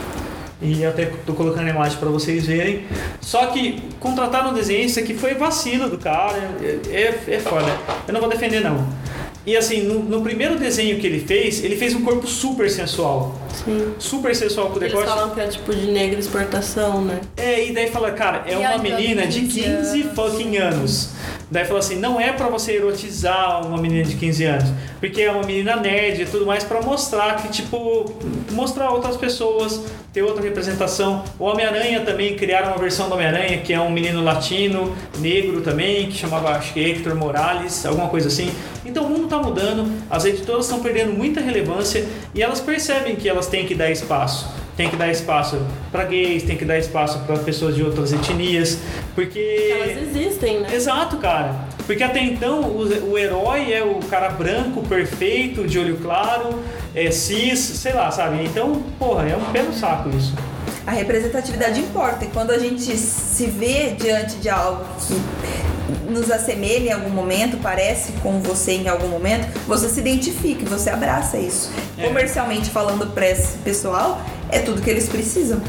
E até tô colocando a imagem para vocês verem. Só que contratar um desenhista que foi vacilo do cara, é, é, é foda. Eu não vou defender não. E assim, no, no primeiro desenho que ele fez, ele fez um corpo super sensual. Sim. Super sensual com Eles decote. falam que é tipo de negra exportação, né? É, e daí fala, cara, é E uma menina de 15 15 anos. fucking anos. Daí fala assim, não é pra você erotizar uma menina de 15 anos, porque é uma menina nerd e tudo mais pra mostrar que tipo mostrar outras pessoas, ter outra representação. O Homem-Aranha também criaram uma versão do Homem-Aranha que é um menino latino, negro também, que chamava acho que Hector Morales, alguma coisa assim. Então o mundo tá mudando, as editoras estão perdendo muita relevância e elas percebem que elas têm que dar espaço. tem que dar espaço para gays, tem que dar espaço para pessoas de outras etnias, porque Elas existem, né? Exato, cara. Porque até então o, o herói é o cara branco, perfeito, de olho claro, é cis, sei lá, sabe? Então, porra, é um pé no saco isso. A representatividade importa. E quando a gente se vê diante de algo que nos assemelha em algum momento, parece com você em algum momento, você se identifica, você abraça isso. É. Comercialmente falando para esse pessoal, é tudo que eles precisam.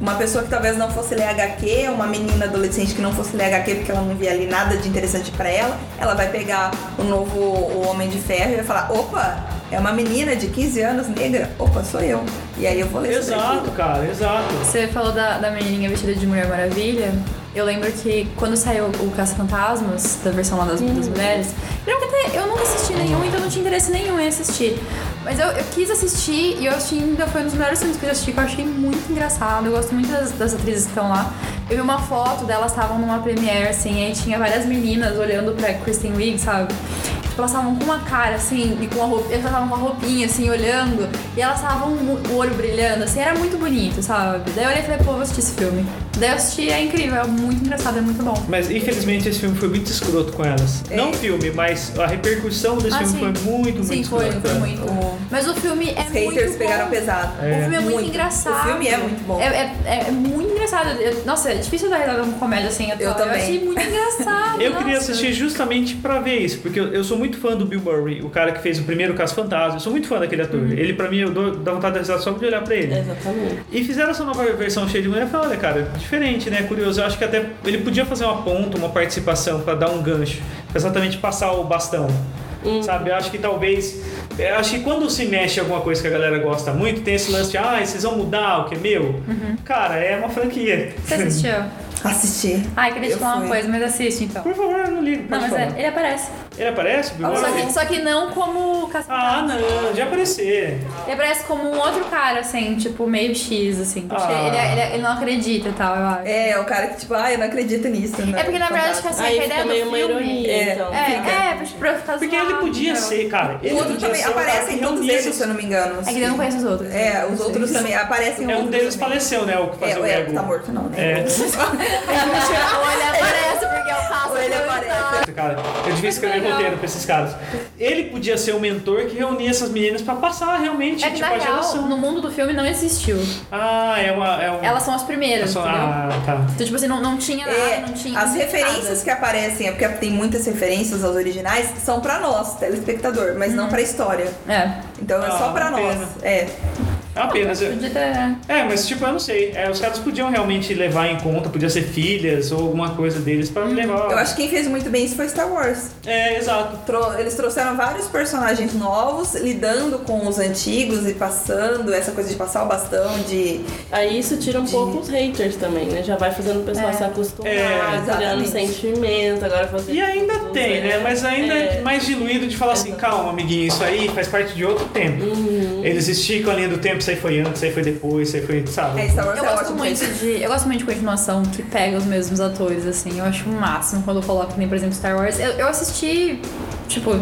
Uma pessoa que talvez não fosse ler HQ, uma menina adolescente que não fosse ler HQ porque ela não via ali nada de interessante para ela, ela vai pegar o novo o Homem de Ferro e vai falar: opa, é uma menina de 15 anos negra, opa, sou eu. E aí eu vou ler Exato, cara, exato. Você falou da, da menininha vestida de Mulher Maravilha. Eu lembro que quando saiu o Caça-Fantasmas, da versão lá das, das mulheres, eu até eu nunca assisti nenhum, então não tinha interesse nenhum em assistir. Mas eu, eu quis assistir e eu que ainda foi um dos melhores filmes que eu já assisti, que eu achei muito engraçado. Eu gosto muito das, das atrizes que estão lá. Eu vi uma foto delas, estavam numa premiere, assim, aí tinha várias meninas olhando pra Kristen Wiig, sabe? Tipo, elas estavam com uma cara, assim, e com a roupa, elas estavam com a roupinha, assim, olhando, e elas estavam o olho brilhando, assim, era muito bonito, sabe? Daí eu olhei e falei, pô, vou assistir esse filme. Daí eu assisti, é incrível, é muito engraçado, é muito bom. Mas infelizmente esse filme foi muito escroto com elas. É. Não o filme, mas a repercussão desse Ah, filme sim. foi muito, Sim, muito foi, escrota. foi muito. O- Mas o filme é Os muito haters bom. pegaram pesado. O filme é muito, Muito. engraçado. O filme é muito bom. É, é- é muito engraçado. Eu- nossa, é difícil dar risada com comédia assim. Eu atual. também. Eu achei muito engraçado. Eu nossa. queria assistir justamente pra ver isso, porque eu, eu sou muito fã do Bill Murray, o cara que fez o primeiro Caso Fantasma. Eu sou muito fã daquele ator. Uhum. Ele, pra mim, eu dou, dá vontade de risar só de olhar pra ele. Exatamente. E fizeram essa nova versão cheia de mulher. Eu falei, olha, cara, diferente, né? Curioso. Eu acho que até ele podia fazer uma ponta, uma participação pra dar um gancho, pra exatamente passar o bastão. Sabe? Eu acho que talvez. Eu acho que quando se mexe alguma coisa que a galera gosta muito, tem esse lance de, ah, vocês vão mudar o que é meu. Cara, é uma franquia. Você assistiu? Assisti. Ai, queria te falar uma coisa, mas assiste então. Por favor, eu não ligo. Não, mas é, falar. ele aparece. Ele aparece, Bill Só que, só que não como caça Ah, não, de aparecer. Ele aparece como um outro cara, assim, tipo, meio X, assim. Ah. Ele, ele- ele não acredita e tal, eu acho. É, é o cara que, tipo, ah, eu não acredito nisso. Né? É porque na verdade, tipo assim, Aí a ideia do filme... ironia, É, então. É, é, pra, pra ficar Porque ele zoado, podia ser, cara. Ele O outro podia também aparece em todos eles, se eu não me engano. É que eu não conheço os outros. É, os outros também aparecem É um deles também. faleceu, né? O que fazia É, o é, Ego. tá morto não, né? É. Ou ele aparece porque eu faço Ou ele aparece. Cara, eu devia escrever. Roteiro pra esses caras. Ele podia ser o mentor que reunia essas meninas pra passar realmente, É que tipo, na a real, geração. no mundo do filme não existiu. Ah, é uma. É um... Elas são as primeiras, são-? Ah, tá. Então, tipo assim, não, não tinha nada, É, não tinha. as referências nada. que aparecem, é porque tem muitas referências aos originais, são pra nós, telespectador, mas não pra história. É. Então é Ah, só pra nós. pena. É. Apenas. eu- Podia ter. É, mas tipo, eu não sei. É, os caras podiam realmente levar em conta, podia ser filhas ou alguma coisa deles pra levar. Eu acho que quem fez muito bem isso foi Star Wars. É, exato. Tro- Eles trouxeram vários personagens novos, lidando com os antigos e passando essa coisa de passar o bastão, de. Aí isso tira um pouco os haters também, né? Já vai fazendo o pessoal É. se acostumar, É, criando sentimento, agora fazer. E ainda tudo, tem, né? Mas ainda é É. mais diluído de falar assim, calma, amiguinho, isso aí faz parte de outro tempo. Uhum. Eles esticam a linha do tempo, isso aí foi antes, isso aí foi depois, isso aí foi, sabe? É, Star Wars Eu é gosto muito isso. de. Eu gosto muito de continuação que pega os mesmos atores, assim. Eu acho o máximo quando eu coloco, nem, por exemplo, Star Wars. Eu, eu assisti, tipo,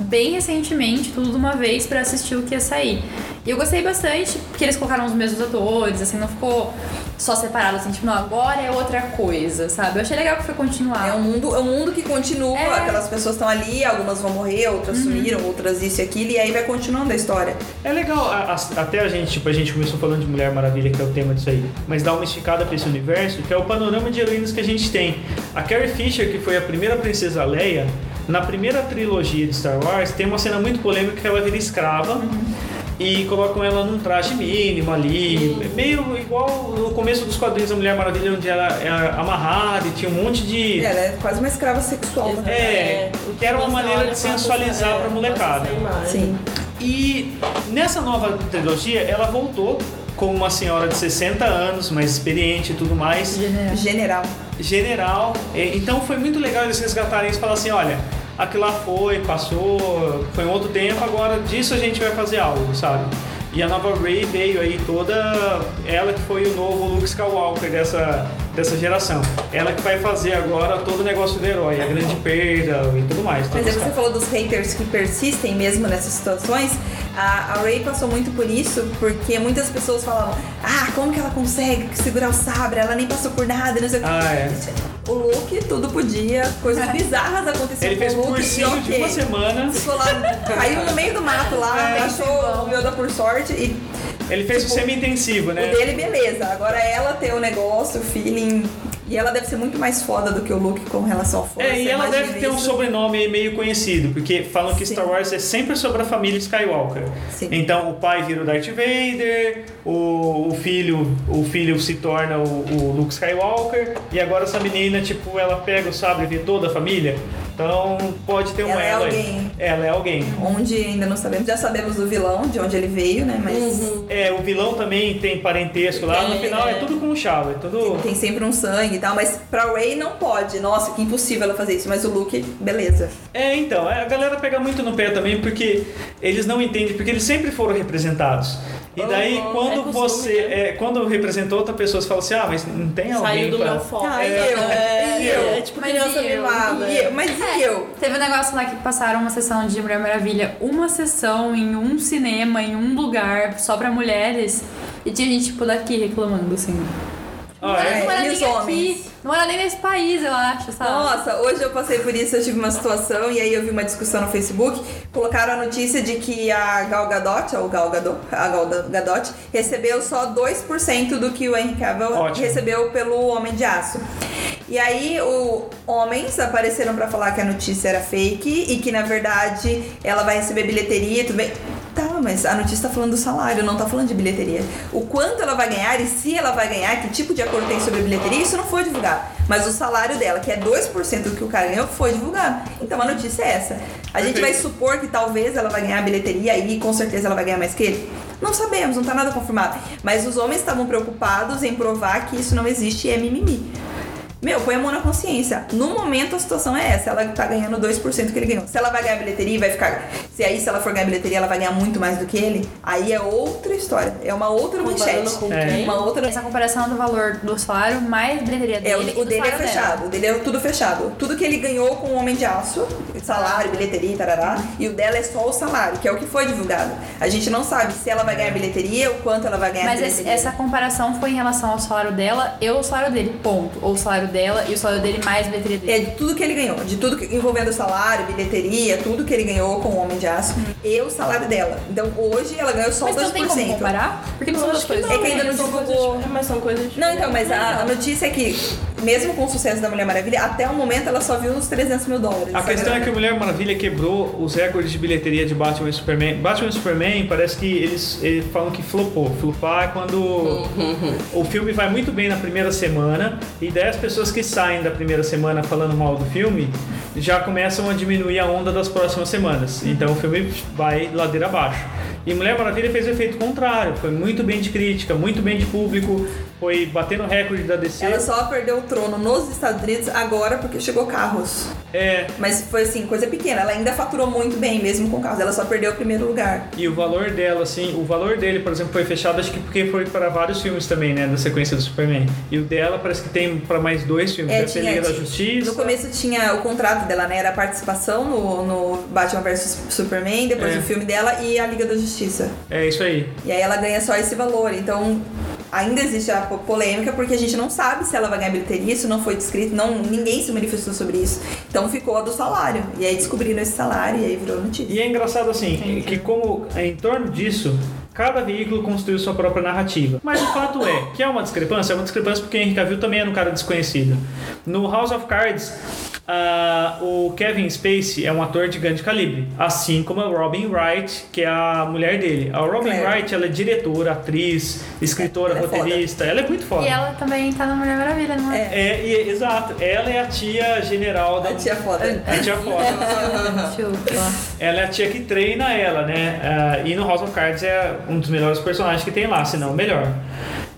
bem recentemente, tudo de uma vez pra assistir o que ia sair. E eu gostei bastante, porque eles colocaram os mesmos atores, assim, não ficou só separado, assim, tipo, não, agora é outra coisa, sabe? Eu achei legal que foi continuar. É um mundo, é um mundo que continua, É. aquelas pessoas estão ali, algumas vão morrer, outras sumiram, outras isso e aquilo, e aí vai continuando a história. É legal, a- a- até a gente, tipo, a gente começou falando de Mulher Maravilha, que é o tema disso aí, mas dá uma esticada pra esse universo, que é o panorama de heroínas que a gente tem. A Carrie Fisher, que foi a primeira princesa Leia, na primeira trilogia de Star Wars, tem uma cena muito polêmica que ela vira escrava. E colocam ela num traje mínimo ali, meio igual no começo dos quadrinhos da Mulher Maravilha, onde ela é amarrada e tinha um monte de. Ela é quase uma escrava sexual. né? É, o que era uma maneira de sensualizar é, pra molecada. Sim. E nessa nova trilogia, ela voltou como uma senhora de 60 anos, mais experiente e tudo mais, General. General. general. E- Então foi muito legal eles resgatarem isso e falar assim: olha, aquilo lá foi, passou, foi um outro tempo, agora disso a gente vai fazer algo, sabe? E a nova Rey veio aí toda. Ela que foi o novo Luke Skywalker dessa, dessa geração. Ela que vai fazer agora todo o negócio do herói, a grande perda e tudo mais. Mas é você falou dos haters que persistem mesmo nessas situações. A, a Ray passou muito por isso, porque muitas pessoas falavam: Ah, como que ela consegue segurar o sabre? Ela nem passou por nada, não sei o que. Ah, é. O Luke, tudo podia, coisas bizarras aconteceram Ele fez com o um Luke. cursinho e de uma semana. Ficou lá, caiu no meio do mato lá, É. achou o Yoda por sorte e Ele fez o Tipo, semi-intensivo, né? o dele, beleza. Agora ela tem o negócio, o feeling. E ela deve ser muito mais foda do que o Luke com relação à força. É, e ela imagina deve ter um sobrenome meio conhecido, porque falam que Sim. Star Wars é sempre sobre a família Skywalker. Sim. Então o pai vira o Darth Vader, o, o filho o filho se torna o, o Luke Skywalker, e agora essa menina, tipo, ela pega o sabre e vê toda a família. Então pode ter um Ela é ela aí. alguém. Ela é alguém. Onde ainda não sabemos. Já sabemos do vilão, de onde ele veio, né? Mas Uhum. É, o vilão também tem parentesco lá, no É. final é tudo com o chave, é tudo. tem sempre um sangue e tal. Mas pra Ray não pode. Nossa, que impossível ela fazer isso. Mas o Luke, beleza. É, então, a galera pega muito no pé também porque eles não entendem, porque eles sempre foram representados. E daí, Uhum, quando é costume, você. né? É, quando representou outra pessoa, você fala assim: ah, mas não tem alguém. Saiu do pra... meu foco. Ah, e É, eu? É, e eu? é tipo Mas criança e eu? mimada. E eu? Mas e eu? Teve um negócio lá que passaram uma sessão de Mulher Maravilha, uma sessão em um cinema, em um lugar, só pra mulheres. E tinha gente, tipo, daqui reclamando, assim. Ah, é? Não era E nem aqui. Não era nem nesse país, eu acho, sabe? Nossa, hoje eu passei por isso, eu tive uma situação e aí eu vi uma discussão no Facebook, colocaram a notícia de que a Gal Gadot, ou Gal Gadot, a Gal Gadot, recebeu só 2% do que o Henry Cavill Ótimo. recebeu pelo Homem de Aço. E aí o homens apareceram pra falar que a notícia era fake e que na verdade ela vai receber bilheteria, tudo bem. Tá, mas a notícia tá falando do salário, não tá falando de bilheteria. O quanto ela vai ganhar e se ela vai ganhar, que tipo de acordo tem sobre a bilheteria, isso não foi divulgado. Mas o salário dela, que é 2% do que o cara ganhou, foi divulgado. Então a notícia é essa. A gente vai supor que talvez ela vai ganhar a bilheteria e com certeza ela vai ganhar mais que ele? Não sabemos, não tá nada confirmado. Mas os homens estavam preocupados em provar que isso não existe e é mimimi. Meu, põe a mão na consciência. No momento a situação é essa. Ela tá ganhando 2% que ele ganhou. Se ela vai ganhar bilheteria e vai ficar. Se aí, se ela for ganhar bilheteria, ela vai ganhar muito mais do que ele, aí é outra história. É uma outra Comparando manchete. com É. quem? Uma outra. Essa comparação do valor do salário mais bilheteria É, dele. o, o do dele é salário dela. fechado, o dele é tudo fechado. Tudo que ele ganhou com o Homem de Aço, salário, bilheteria, tarará, e o dela é só o salário, que é o que foi divulgado. A gente não sabe se ela vai ganhar bilheteria, o quanto ela vai ganhar Mas bilheteria. essa comparação foi em relação ao salário dela e o salário dele, ponto. Ou o salário dela e o salário dele mais bilheteria dele. É de tudo que ele ganhou, de tudo que, envolvendo salário, bilheteria, tudo que ele ganhou com o Homem de Aço e o salário dela. Então hoje ela ganhou só Mas 2%. não tem como comparar? Porque não são duas coisas. É que ainda não são divulgou. coisas- Mas são coisas Não, então, mas a, a notícia é que, mesmo com o sucesso da Mulher Maravilha, até o momento ela só viu os 300 mil dólares. A questão é que o Mulher Maravilha quebrou os recordes de bilheteria de Batman e Superman. Batman e Superman parece que eles, eles falam que flopou. Flopar é quando o filme vai muito bem na primeira semana e daí as pessoas que saem da primeira semana falando mal do filme já começam a diminuir a onda das próximas semanas. Então o filme vai ladeira abaixo. E Mulher Maravilha fez o efeito contrário. Foi muito bem de crítica, muito bem de público, foi batendo recorde da DC. Ela só perdeu o trono nos Estados Unidos agora porque chegou carros. É, Mas foi assim, coisa pequena. Ela ainda faturou muito bem, mesmo com carros. Ela só perdeu o primeiro lugar. E o valor dela, assim, o valor dele, por exemplo, foi fechado, acho que porque foi para vários filmes também, né, da sequência do Superman. E o dela parece que tem para mais dois filmes, É, ser Liga da tinha- Justiça. No começo tinha o contrato dela, né? Era a participação no, no Batman vs Superman, depois É. o filme dela e a Liga da Justiça. É isso aí. E aí ela ganha só esse valor. Então ainda existe a po- polêmica porque a gente não sabe se ela vai ganhar bilheteria, isso não foi descrito, não, ninguém se manifestou sobre isso. Então ficou a do salário. E aí descobriram esse salário e aí virou notícia. E é engraçado assim, que como em torno disso, cada veículo construiu sua própria narrativa. Mas o fato é que é uma discrepância, é uma discrepância porque Henry Cavill também era um cara desconhecido. No House of Cards, ah, o Kevin Spacey é um ator de grande calibre, assim como a Robin Wright, que é a mulher dele. A Robin Claire. Wright, ela é diretora, atriz, escritora, Ela é foda. roteirista, ela é muito foda. E ela também tá na Mulher Maravilha, não é? É, e- exato. Ela é a tia general da. A tia foda. A tia foda. Ela é a tia que treina ela, né? Ah, e no House of Cards é um dos melhores personagens que tem lá, se não o melhor.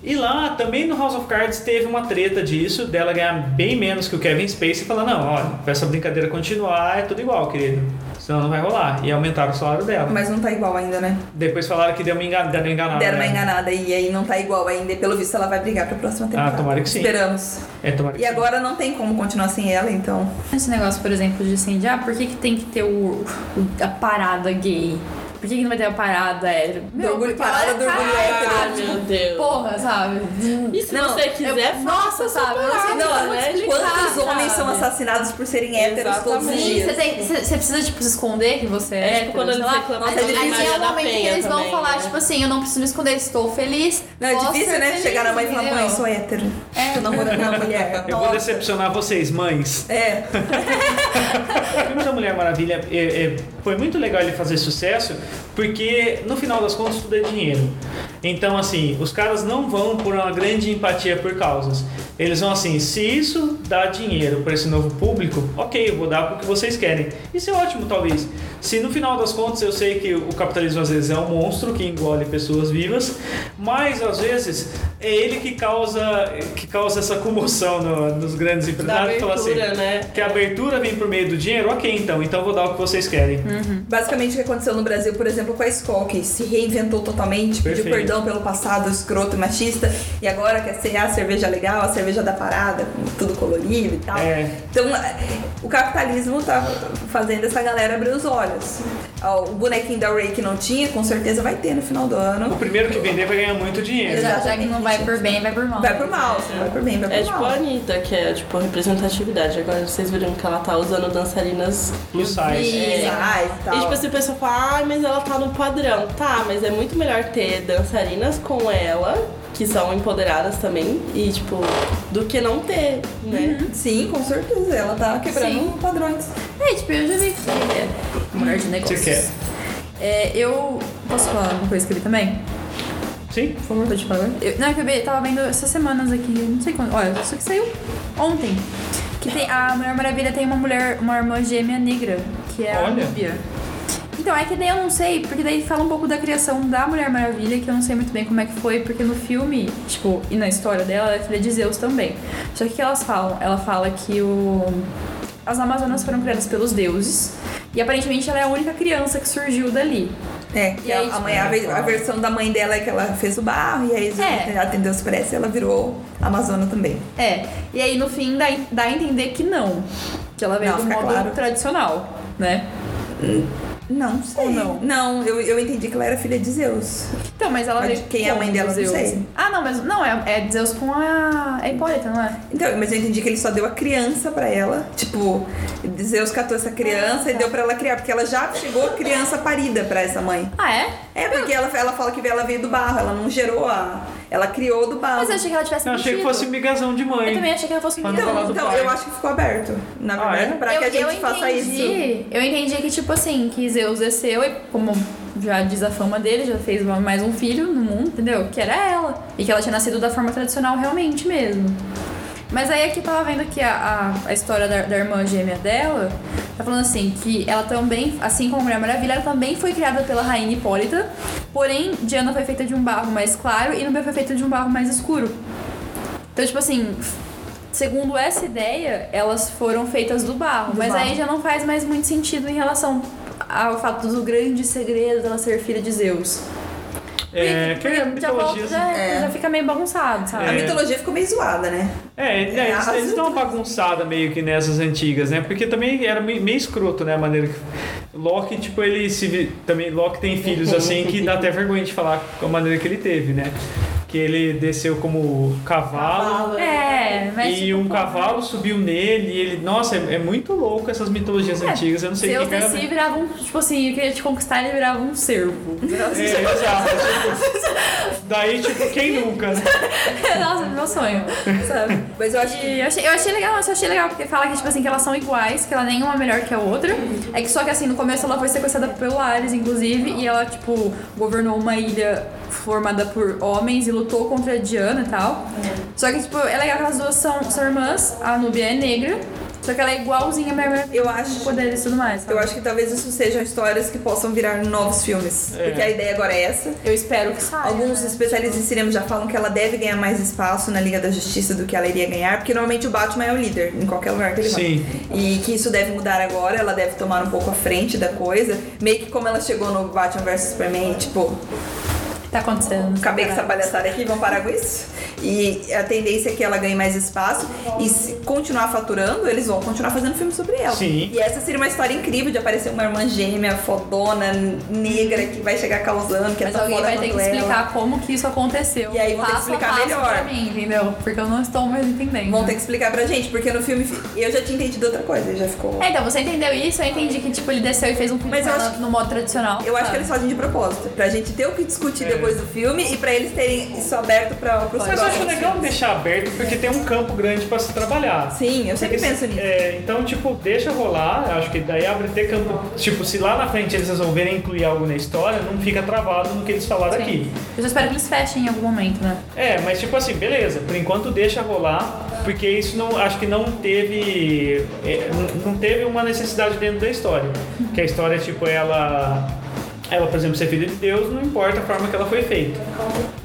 E lá, também no House of Cards, teve uma treta disso, dela ganhar bem menos que o Kevin Spacey, falando, não, olha, pra essa brincadeira continuar, é tudo igual, querido. Senão não vai rolar. E aumentaram o salário dela. Mas não tá igual ainda, né? Depois falaram que deu uma engan- deram uma enganada. Deram uma né? enganada e aí não tá igual ainda. E pelo visto ela vai brigar pra próxima temporada. tomara que sim. Esperamos. É, tomara que E sim. agora não tem como continuar sem ela, então. Esse negócio, por exemplo, de assim, de, ah, por que, que tem que ter o, o- a parada gay? Por que, que não vai ter a parada hétero? Do orgulho- parada do orgulho hétero. Ai, meu Deus. Porra, sabe? E se Não, você quiser, Eu- nossa, sabe? Eu não sei Não, como né? Quantos homens são assassinados por serem héteros todos os dias? você, tem- você- você precisa, tipo, se esconder que você é, É, tipo, quando sei eles lá. reclamam Mas Maria tem um da momento que eles vão falar, né? tipo assim, eu não preciso me esconder, estou feliz. Não, é difícil, né? feliz, Chegar na mãe e falar, mãe, sou hétero. Tô namorando uma mulher. Eu vou decepcionar vocês, mães. É, O filme da Mulher Maravilha é, é, foi muito legal ele fazer sucesso, porque no final das contas tudo é dinheiro. Então, assim, os caras não vão por uma grande empatia por causas. Eles vão assim, se isso dá dinheiro para esse novo público, ok, eu vou dar porque vocês querem. Isso é ótimo, talvez. Se no final das contas eu sei que o capitalismo às vezes é um monstro que engole pessoas vivas, mas às vezes é ele que causa, que causa essa comoção no- nos grandes empresários. que fala assim, abertura, né? que a abertura vem por meio do dinheiro, ok, então, então eu vou dar o que vocês querem. basicamente o que aconteceu no Brasil, por exemplo, com a Skol, que se reinventou totalmente, pediu Perfeito. Perdão pelo passado escroto e machista, e agora quer ser a cerveja legal, a cerveja da parada, tudo colorido e tal. É. Então, o capitalismo tá fazendo essa galera abrir os olhos. O bonequinho da Ray que não tinha, com certeza vai ter no final do O ano. primeiro que vender vai ganhar muito dinheiro. Já, já que não vai por bem, vai por mal. Vai por mal, se não vai por bem, vai por É tipo mal. a Anitta, que é tipo representatividade. Agora vocês viram que ela tá usando dançarinas. Plus size. E, É. ai, tal. E tipo assim, a pessoa fala, ai, mas ela tá no padrão. Tá, mas é muito melhor ter dançarinas com ela, que são empoderadas também, e tipo, do que não ter, né? Sim, com certeza. Ela tá quebrando Sim. padrões. É, tipo, eu já vi que é mulher de negócios. Você quer? É, eu posso falar uma coisa que eu vi também? Sim? Por favor, pode falar. Eu, não, é que eu vi- tava vendo essas semanas aqui, não sei quando. Olha, isso que saiu ontem. Que tem, a Mulher Maravilha tem uma mulher, uma irmã gêmea negra, que é a Olha. Então, é que daí eu não sei, porque daí fala um pouco da criação da Mulher Maravilha, que eu não sei muito bem como é que foi, porque no filme, tipo, e na história dela, ela é filha de Zeus também. Só que o que elas falam? Ela fala que o... as Amazonas foram criadas pelos deuses, e aparentemente ela é a única criança que surgiu dali. É, que E aí, a, a, mãe, a, ve- a versão da mãe dela é que ela fez o barro e aí É. atendeu os preces ela virou Amazona também. É, e aí no fim dá, dá a entender que não. Que ela veio Não, do modo claro. tradicional, né? Não sei. Ou não? Não, eu, eu entendi que ela era filha de Zeus. Então, mas ela Mas quem é a mãe dela, não Zeus. sei. Ah, não, mas não, é, é Zeus com a, a Hipólita, não é? Então, mas eu entendi que ele só deu a criança pra ela. Tipo, Zeus catou essa criança e deu pra ela criar, porque ela já chegou criança parida pra essa mãe. Ah, é? É, porque ela, ela fala que ela veio do barro, ela não gerou a. Ela criou do barro. Mas eu achei que ela tivesse Eu achei que fosse migazão de mãe. Eu também achei que ela fosse falar Então, então eu acho que ficou aberto. Na Ah, verdade, é? pra eu, que a gente faça isso. entendi, Eu entendi que, tipo assim, que Zeus desceu e, como já diz a fama dele, já fez mais um filho no mundo, entendeu? Que era ela. E que ela tinha nascido da forma tradicional realmente mesmo. Mas aí aqui tava vendo que a, a, a história da, da irmã gêmea dela tá falando assim, que ela também, assim como a Mulher Maravilha, ela também foi criada pela rainha Hipólita, porém Diana foi feita de um barro mais claro e Núbia foi feita de um barro mais escuro. Então, tipo assim, segundo essa ideia, elas foram feitas do barro. Do mas barro. aí já não faz mais muito sentido em relação ao fato do grande segredo dela ser filha de Zeus. É, que Porque a já, volta, mitologia. já, É. já fica meio bagunçado, sabe? A É. mitologia ficou meio zoada, né? É, né, eles, as- eles dão uma bagunçada meio que nessas antigas, né? Porque também era meio, meio escroto, né? A maneira que. Loki, tipo, ele se. Também Loki tem filhos assim que dá até vergonha de falar com a maneira que ele teve, né? Que ele desceu como cavalo. É, mas. E tipo, um pô, cavalo subiu nele e ele. Nossa, é, é muito louco essas mitologias É, antigas. Eu não sei Zeus quem descia e era. virava um. Tipo assim, eu queria te conquistar ele virava um cervo. É, exato. tipo, daí, tipo, quem nunca, né? Nossa, meu sonho. Sabe? Mas eu acho que. Eu achei, eu achei legal, eu achei legal, porque fala que, tipo assim, que elas são iguais, que ela nenhuma é melhor que a outra. É que só que assim, no começo ela foi sequestrada pelo Ares, inclusive, e ela, tipo, governou uma ilha formada por homens e lutou contra a Diana e tal. Só que, tipo, é legal que as duas são, são irmãs, a Núbia é negra, Só que ela é igualzinha Maravilha. Eu com acho- poderes e tudo mais. sabe? Eu acho que talvez isso sejam histórias que possam virar novos filmes. É. Porque a ideia agora é essa. Eu espero que saia. Alguns né? especialistas em cinema já falam que ela deve ganhar mais espaço na Liga da Justiça do que ela iria ganhar, porque normalmente o Batman é o líder em qualquer lugar que ele Sim. vai. E que isso deve mudar agora, ela deve tomar um pouco a frente da coisa. Meio que como ela chegou no Batman vs Superman, tipo, Tá acontecendo. acabei com essa palhaçada aqui, vamos parar com isso. E a tendência é que ela ganhe mais espaço e se continuar faturando, eles vão continuar fazendo filme sobre ela. Sim. E essa seria uma história incrível de aparecer uma irmã gêmea, fodona, negra, que vai chegar causando, que é Mas tão alguém vai ter que ela. explicar como que isso aconteceu. E aí vão ter que explicar passo melhor. Pra mim, entendeu? Porque eu não estou mais entendendo. Vão ter que explicar pra gente, porque no filme eu já tinha entendido outra coisa, já ficou. É, então você entendeu isso, eu entendi que tipo, ele desceu e fez um filme Mas eu acho- no modo tradicional. Eu acho que sabe? eles fazem de propósito, pra gente ter o que discutir É. depois do filme e pra eles terem isso aberto pra, pros Mas eu acho legal deixar aberto porque tem um campo grande pra se trabalhar. Sim, eu sempre Porque penso se- nisso. é, então, tipo, deixa rolar. eu Acho que daí abre até campo. Tipo, se lá na frente eles resolverem incluir algo na história, não fica travado no que eles falaram Sim. aqui. Eu só espero que eles fechem em algum momento, né? É, mas tipo assim, beleza, por enquanto deixa rolar, porque isso não acho que não teve. é, não teve uma necessidade dentro da história. Que a história, tipo, ela. Ela, por exemplo, ser filha de Deus, não importa a forma que ela foi feita.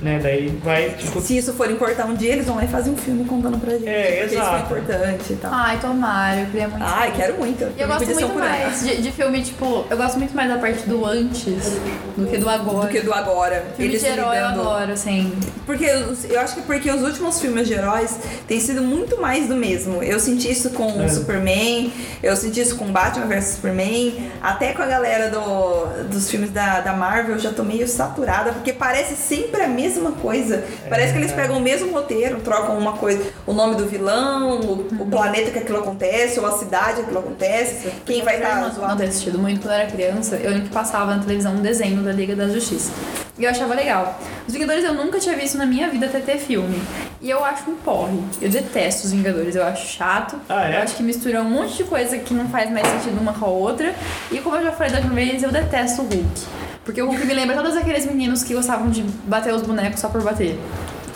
Né? Daí vai, tipo. Se isso for importar um dia, eles vão lá e fazem um filme contando pra gente. É, porque exato. isso foi importante e tal. Ai, tomara, eu queria muito. Ai, quero muito. E eu gosto muito mais de, de filme, tipo, eu gosto muito mais da parte do antes do que do agora. Do que do agora. Filme Eles de herói eu lidando- adoro, assim. Porque eu acho que porque os últimos filmes de heróis têm sido muito mais do mesmo. Eu senti isso com É. o Superman, eu senti isso com Batman vs Superman, até com a galera do, dos filmes da, da Marvel eu já tô meio saturada, porque parece sempre a mesma coisa. Parece que eles pegam o mesmo roteiro, trocam uma coisa, o nome do vilão, o, o planeta que aquilo acontece, ou a cidade que aquilo acontece, quem vai Eu estar não, não zoado. ter assistido muito quando eu era criança, eu lembro que passava na televisão um desenho da Liga da Justiça. E eu achava legal. Os Vingadores eu nunca tinha visto na minha vida até ter filme. E eu acho um porre. Eu detesto os Vingadores, eu acho chato. Ah, é? Eu acho que mistura um monte de coisa que não faz mais sentido uma com a outra. E como eu já falei da última vez, eu detesto o Hulk. Porque o Hulk me lembra todos aqueles meninos que gostavam de bater os bonecos só por bater.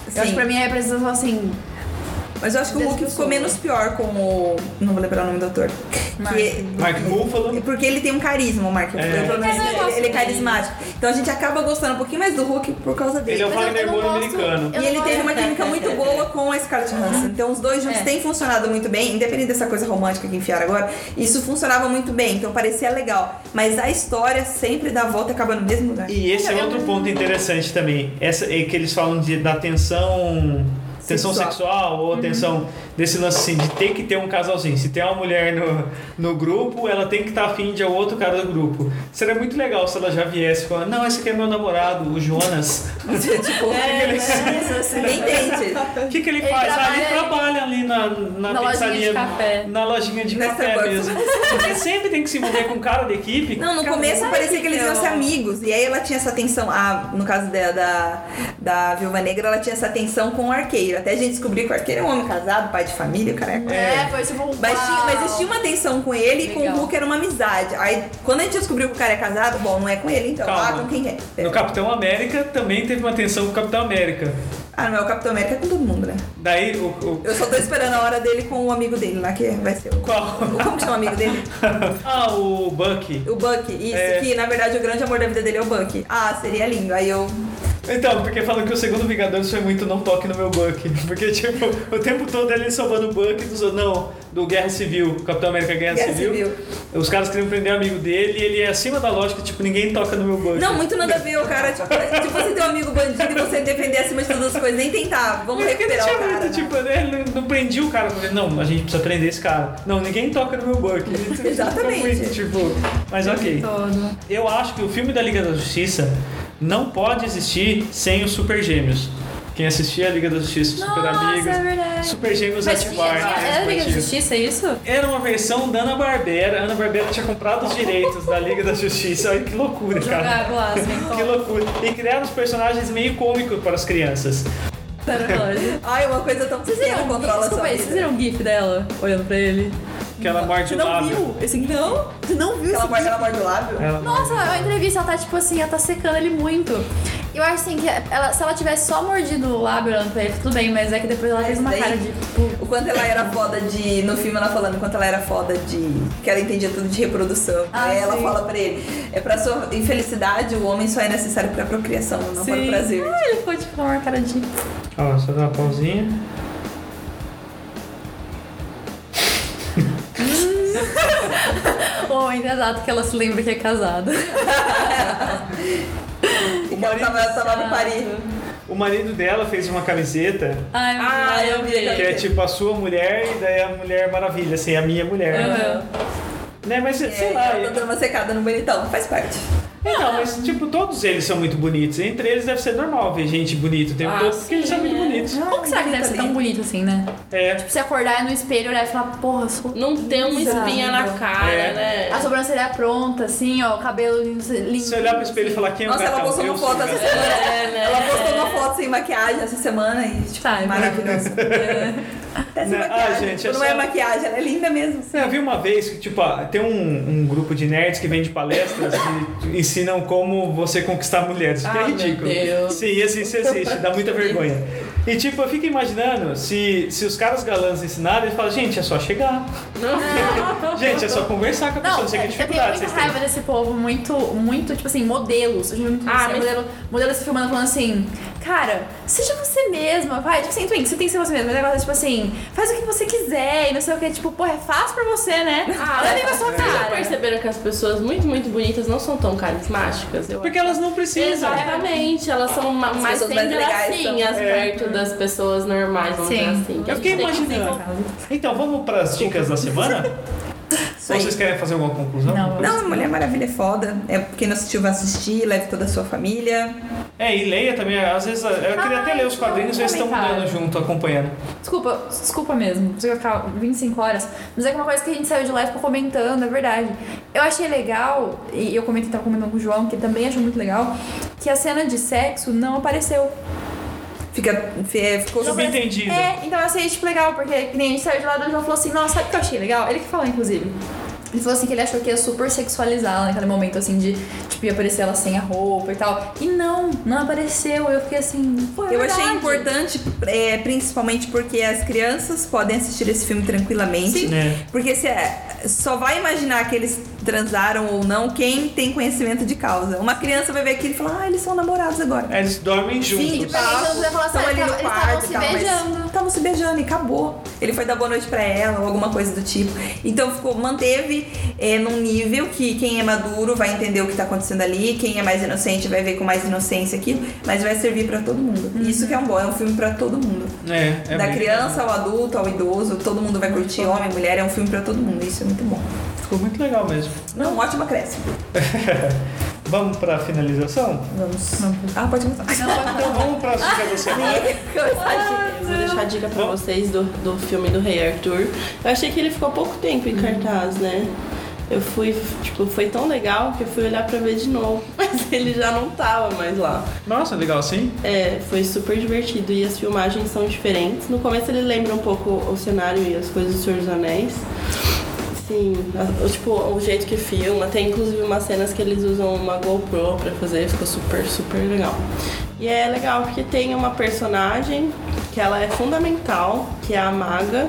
Eu Sim. acho que pra mim é a representação assim. Mas eu acho que o Hulk ficou menos pior com o. Não vou lembrar o nome do ator. Mark. Que- Mark Ruffalo. Porque ele tem um carisma, o Mark. É. Menos É, ele, ele é carismático. Então a gente acaba gostando um pouquinho mais do Hulk por causa dele. Ele é eu- Wagner Moura americano. E ele teve uma química muito boa com a Scarlett Johansson. Então os dois juntos É. têm funcionado muito bem, independente dessa coisa romântica que enfiaram agora. Isso funcionava muito bem, então parecia legal. Mas a história sempre dá a volta e acaba no mesmo lugar. E esse é outro ponto interessante também. Essa é que eles falam de, da tensão. Tensão Sexual. ou tensão desse lance assim, de ter que ter um casalzinho. Se tem uma mulher no, no grupo, ela tem que estar afim de outro cara do grupo. Seria muito legal se ela já viesse falando, não, esse aqui é meu namorado, o Jonas. tipo, nem tente. O que, que ele, Ele faz? Ah, ele trabalha- trabalha ali na, na, Na lojinha pizzaria, de café. Na lojinha de Na café mesmo. Porque sempre tem que se envolver com o cara da equipe. Não, no começo parecia que que eles iam ser amigos. E aí ela tinha essa tensão. Ah, no caso da, da, da Viúva Negra, ela tinha essa tensão com o arqueiro. Até a gente descobriu que o arqueiro é um homem casado, pai de família, o cara é É, foi tipo um Mas, tinha, mas uau. existia uma tensão com ele e com Legal. o Hulk era uma amizade. Aí, quando a gente descobriu que o cara é casado, bom, não é com ele, então. Calma. Ah, com quem é? No Capitão América também teve uma tensão com o Capitão América. Ah, não é o Capitão América é com todo mundo, né? Daí o. o Eu só tô esperando a hora dele com o amigo dele lá, que vai ser o. qual? Como que chama o amigo dele? ah, o Bucky. O Bucky, isso, É. que na verdade o grande amor da vida dele é o Bucky. Ah, seria lindo. Aí eu. Então, porque falam que o segundo Vingadores foi muito não toque no meu Buck. Porque, tipo, o tempo todo ele salvando o Buck dos. Não, do Guerra Civil, Capitão América Guerra, Guerra Civil. Civil. Os caras queriam prender o amigo dele e ele é acima da lógica, tipo, ninguém toca no meu Buck. Não, muito nada a ver, o cara, tipo, tipo você ter um amigo bandido e você defender acima de todas as coisas, nem tentar. Vamos Porque ele recuperar tinha o cara. muito, né? tipo, né, ele não, prendia o cara. Não, a gente precisa prender esse cara. Não, ninguém toca no meu Buck. Ele Exatamente. muito, tipo, mas ok. Todo. Eu acho que o filme da Liga da Justiça não pode existir sem os Super Gêmeos. Quem assistia a Liga da Justiça, Super Nossa, Amigos, é verdade. Super Gêmeos Mas tinha, ativar. tinha, né, era Liga da. Justiça, é isso? Era uma versão da Ana Barbera. A Ana Barbera tinha comprado os direitos da Liga da Justiça. Olha que loucura, cara. Jogar lá, assim, Que loucura. E criaram os personagens meio cômicos para as crianças. Ai, uma coisa tão Vocês viram, controla desculpa vocês viram o gif dela olhando pra ele? Que ela morde Você o não lábio. viu? Esse não? Você não viu Ela esse morde, ela morde o lábio. Ela Nossa, a entrevista, ela tá tipo assim, ela tá secando ele muito. Eu acho assim que ela, se ela tivesse só mordido o lábio olhando pra ele, tudo bem, mas é que depois ela fez uma daí- cara de. O quanto ela era foda de. No filme ela falando o quanto ela era foda de. que ela entendia tudo de reprodução. Ah, Aí ela sim. fala pra ele: é pra sua infelicidade, o homem só é necessário pra procriação, não para o sim. prazer. Ah, ele ficou tipo com uma cara de. Ó, só dá uma pausinha. Oh, engraçado que ela se lembra que é casada. E que ela tava, tava no Paris. O marido dela fez uma camiseta Ai, Ah, eu vi. que é tipo a sua mulher e daí a Mulher Maravilha, assim, a minha mulher. Aham. Né, mas sei É, lá. ela tá dando uma secada no bonitão, faz parte. Não, mas tipo, todos eles são muito bonitos. Entre eles deve ser normal ver gente bonita o tempo Ah, todo, porque eles são sim, muito é. bonitos. Como que será que deve ser tão bonito assim, né? É. Tipo, você acordar no espelho, olhar e falar, porra, eu sou. Não tem uma espinha na cara, É. né? A sobrancelha pronta, assim, ó, o cabelo lindo. Se olhar pro espelho e falar quem é o Nossa, ela gatão? postou Eu uma foto essa semana. É, né? Ela postou uma foto sem maquiagem essa semana e, tipo, Tá, é maravilhosa. Até sem Né? Ah, gente, é não só- é maquiagem, ela é linda mesmo. Você viu uma vez que, tipo, ah, tem um, um grupo de nerds que vem de palestras que ensinam como você conquistar mulheres. Que é Ah, meu ridículo. Deus. Sim, esse, isso existe, dá muita vergonha. E, tipo, eu fico imaginando, se, se os caras galãs ensinarem, eles falam, gente, é só chegar. gente, é só conversar com a pessoa, Não, não sei que eu tenho dificuldade muita vocês têm. raiva desse povo, muito, muito, tipo assim, modelos. Eu já vi muito Ah, assim, modelo, modelo se filmando falando assim, cara, seja você mesma, vai. Tipo assim, Twink, você tem que ser você mesma. Mas agora, tipo assim, faz o que você quiser e não sei o que. Tipo, pô, é fácil pra você, né? Ah, pra sua Vocês já cara. perceberam que as pessoas muito, muito bonitas não são tão carismáticas? Eu Porque elas não precisam. Exatamente, elas são ma- mais mais gracinhas são- perto das pessoas normais, vamos Sim. dizer assim. Eu fiquei imaginando. Então, vamos para as dicas da semana? Isso Ou aí. vocês querem fazer alguma conclusão? Não, Não, a Mulher Maravilha é foda. É quem não assistiu vai assistir, leve toda a sua família. É, e leia também. Às vezes, eu queria até Ai, ler os quadrinhos eles estão mudando junto, acompanhando. Desculpa, desculpa mesmo. Você ficar 25 horas. Mas é que uma coisa que a gente saiu de lá e ficou comentando, é verdade. Eu achei legal, e eu comentei, tava comentando com o João, que também achou muito legal, que a cena de sexo não apareceu. Fica, fe- ficou Subentendido. É, então eu achei, tipo, legal, porque que nem a gente saiu de lá, o João falou assim, nossa, sabe o que eu achei legal? Ele que falou, inclusive. Ele falou assim que ele achou que ia super sexualizar naquele momento, assim, de, tipo, ia aparecer ela sem a roupa e tal. E não, não apareceu. Eu fiquei assim, pô, é Eu achei importante, é, principalmente porque as crianças podem assistir esse filme tranquilamente. Sim. É. Porque se é- só vai imaginar que eles transaram ou não quem tem conhecimento de causa. Uma criança vai ver aquilo e falar, ah, eles são namorados agora. É, Eles dormem de juntos. papo, você vai falar assim, estão ah, ali no eles estavam quarto se e tal, mas beijando. Estavam se beijando e acabou. Ele foi dar boa noite pra ela ou alguma coisa do tipo. Então ficou, manteve é, num nível que quem é maduro vai entender o que tá acontecendo ali, quem é mais inocente vai ver com mais inocência aquilo, mas vai servir pra todo mundo. Isso que é um bom, é um filme pra todo mundo. É, é da criança ao adulto, ao idoso, todo mundo vai curtir, homem, mulher, é um filme pra todo mundo. Isso é muito bom. Ficou muito legal mesmo. Não, um ótimo acréscimo. Vamos pra finalização? Vamos. Ah, pode começar. Então vamos pra dicas da semana. Eu vou deixar a dica pra vocês do, do filme do Rei Arthur. Eu achei que ele ficou pouco tempo em cartaz, né? Eu fui, tipo, foi tão legal que eu fui olhar pra ver de novo. Mas ele já não tava mais lá. Nossa, legal sim. É, foi super divertido e as filmagens são diferentes. No começo ele lembra um pouco o cenário e as coisas do Senhor dos Anéis. Sim, tipo, o jeito que filma. Tem inclusive umas cenas que eles usam uma GoPro pra fazer, ficou super, super legal. E é legal porque tem uma personagem que ela é fundamental, que é a maga.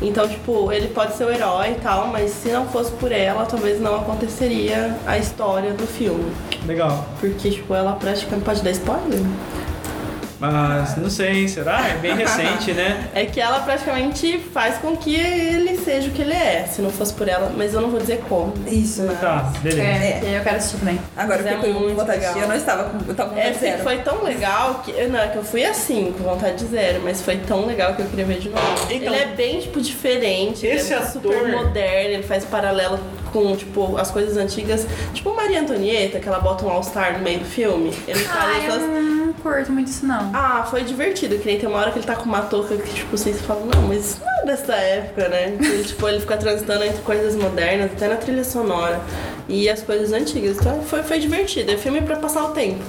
Então, tipo, ele pode ser o herói e tal, mas se não fosse por ela, talvez não aconteceria a história do filme. Legal. Porque, tipo, ela praticamente. Pode dar spoiler? Mas não sei, será? É bem recente, né? É que ela praticamente faz com que ele seja o que ele é, se não fosse por ela, mas eu não vou dizer como. Isso. Tá, beleza. É, e aí eu quero assistir também. Agora eu Mas é com muito vontade de legal. Eu não estava com. Eu tava com É, vontade foi, zero. foi tão legal que. Não, é que eu fui assim, com vontade de zero, mas foi tão legal que eu queria ver de novo. Então, ele é bem, tipo, diferente. esse ele é super ator- moderno, ele faz paralelo com, tipo, as coisas antigas. Tipo Maria Antonieta, que ela bota um All-Star no meio do filme. Ele faz Ai, essas. eu não curto muito isso, não. Ah, foi divertido, que nem tem uma hora que ele tá com uma touca que, tipo, vocês falam, não, mas isso não é dessa época, né? Ele, tipo, ele fica transitando entre coisas modernas, até na trilha sonora, e as coisas antigas. Então foi, foi divertido, é filme pra passar o tempo.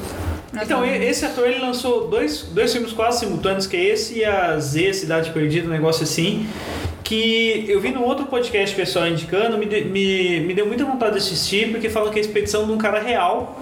Então, esse ator ele lançou dois, dois filmes quase simultâneos, que é esse e a Z, Cidade Perdida, um negócio assim. Que eu vi no outro podcast pessoal indicando, me, de- me, me deu muita vontade de assistir, porque fala que é a expedição de um cara real,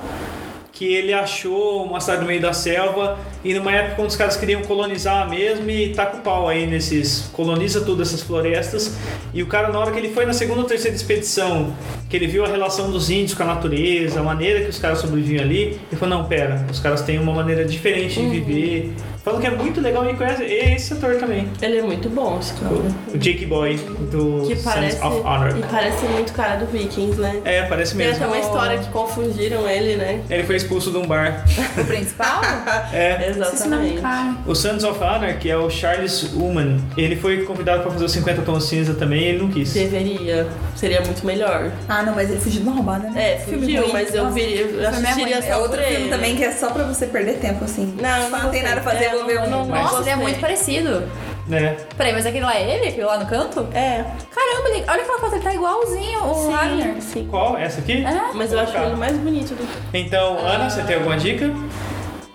que ele achou uma cidade no meio da selva, e numa época quando os caras queriam colonizar mesmo, e taca o pau aí nesses. coloniza tudo essas florestas. E o cara, na hora que ele foi na segunda ou terceira expedição, que ele viu a relação dos índios com a natureza, a maneira que os caras sobreviviam ali, ele falou: não, pera, os caras têm uma maneira diferente de viver. Falam que é muito legal e conhece esse ator também. Ele é muito bom, esse cara. O Jake Boy do Que parece. Sons of Honor. E parece muito cara do Vikings, né? É, parece Tem mesmo. até uma história que confundiram ele, né? Ele foi expulso de um bar. O principal? É. Exatamente. O Sons of Honor, que é o Charles Ullman, ele foi convidado pra fazer os 50 tons cinza também e ele não quis. Deveria. Seria muito melhor. Ah, não, mas ele fugiu de uma roubada, né? É, fugiu, mas eu, viria, eu é assistiria só É outro filme ele. também que é só pra você perder tempo, assim. Não, não não tem nada a fazer, É, Nossa, ele é muito parecido. Né? Peraí, mas aquele lá é ele? Aquele lá no canto? É, Caramba, ele, olha aquela foto, ele tá igualzinho o Wagner. sim, sim. Qual? Essa aqui? É? Mas eu acho ele mais bonito do que. Então, Ana, você tem alguma dica?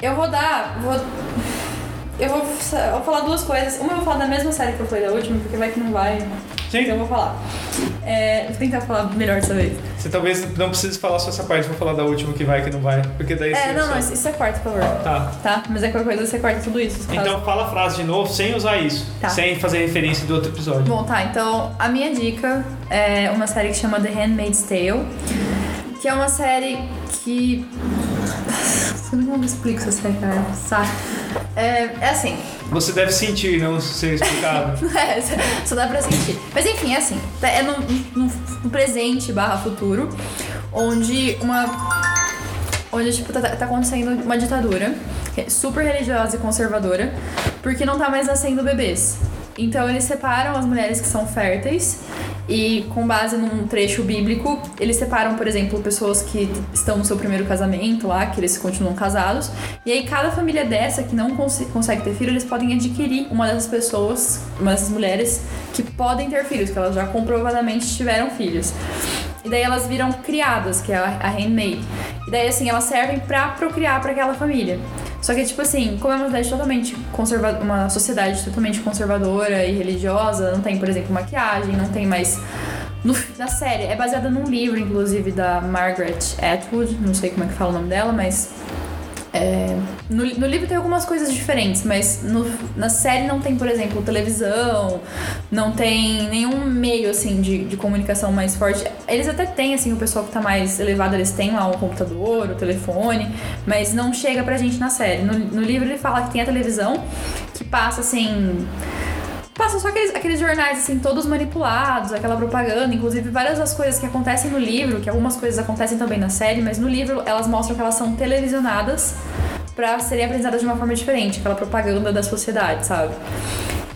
Eu vou dar. Vou, eu vou, eu vou falar duas coisas. Uma eu vou falar da mesma série que eu falei da última, porque vai que não vai. Sim. Então eu vou falar. É, vou tentar falar melhor dessa vez. Você talvez não precise falar só essa parte, vou falar da última que vai que não vai. Porque daí É, você- não, não, isso isso é quarto, por favor. Tá. Tá? Mas é qualquer coisa você corta tudo isso. caso- Então fala a frase de novo sem usar isso. Tá. Sem fazer referência do outro episódio. Bom, tá, então a minha dica é uma série que chama The Handmaid's Tale, que é uma série que. Eu não explico essa série, cara. Sabe? É, é assim, Você deve sentir, não ser explicado. É, só dá pra sentir. Mas enfim, é assim, tá- é no, no- no presente barra futuro, onde uma. Onde, tipo, tá, tá acontecendo uma ditadura é super religiosa e conservadora, porque não tá mais nascendo bebês. Então eles separam as mulheres que são férteis e com base num trecho bíblico, eles separam, por exemplo, pessoas que estão no seu primeiro casamento lá, que eles continuam casados. E aí cada família dessa que não cons- consegue ter filho, eles podem adquirir uma dessas pessoas, uma dessas mulheres que podem ter filhos, que elas já comprovadamente tiveram filhos. E daí elas viram criadas, que é a, handmaid. E daí, assim, elas servem pra procriar pra aquela família. Só que, tipo assim, como é uma totalmente conservadora, uma sociedade totalmente conservadora e religiosa, não tem, por exemplo, maquiagem, não tem mais. No, na série, é baseada num livro, inclusive, da Margaret Atwood, não sei como é que fala o nome dela, mas. É, no, no livro tem algumas coisas diferentes, mas no- na série não tem, por exemplo, televisão, não tem nenhum meio, assim, de, de comunicação mais forte. Eles até têm, assim, o pessoal que tá mais elevado, eles têm lá o computador, o telefone, mas não chega pra gente na série. No, no livro ele fala que tem a televisão, que passa, assim... Passa só aqueles, aqueles jornais, assim, todos manipulados, aquela propaganda, inclusive várias das coisas que acontecem no livro, que algumas coisas acontecem também na série, mas no livro elas mostram que elas são televisionadas pra serem apresentadas de uma forma diferente, aquela propaganda da sociedade, sabe?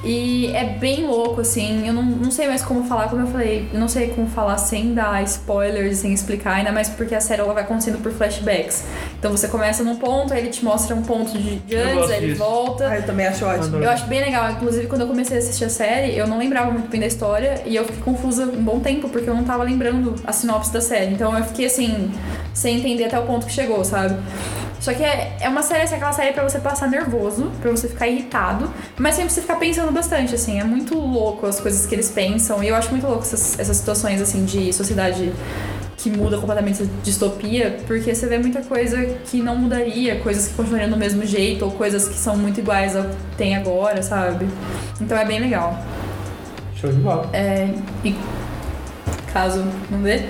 E é bem louco, assim, eu não, não sei mais como falar, como eu falei, eu não sei como falar sem dar spoilers, sem explicar, ainda mais porque a série ela vai acontecendo por flashbacks. Então você começa num ponto, aí ele te mostra um ponto de, de antes, aí ele disso. volta. Ah, eu também acho ótimo. Eu acho bem legal. Inclusive, quando eu comecei a assistir a série, eu não lembrava muito bem da história e eu fiquei confusa um bom tempo porque eu não tava lembrando a sinopse da série. Então eu fiquei assim, sem entender até o ponto que chegou, sabe? Só que é, é uma série, assim, aquela série pra você passar nervoso, pra você ficar irritado, mas sempre você ficar pensando bastante, assim. É muito louco as coisas que eles pensam. E eu acho muito louco essas, essas situações, assim, de sociedade que muda completamente essa distopia, porque você vê muita coisa que não mudaria, coisas que continuariam do mesmo jeito, ou coisas que são muito iguais ao que tem agora, sabe? Então é bem legal. Show de bola. É, e caso não vê.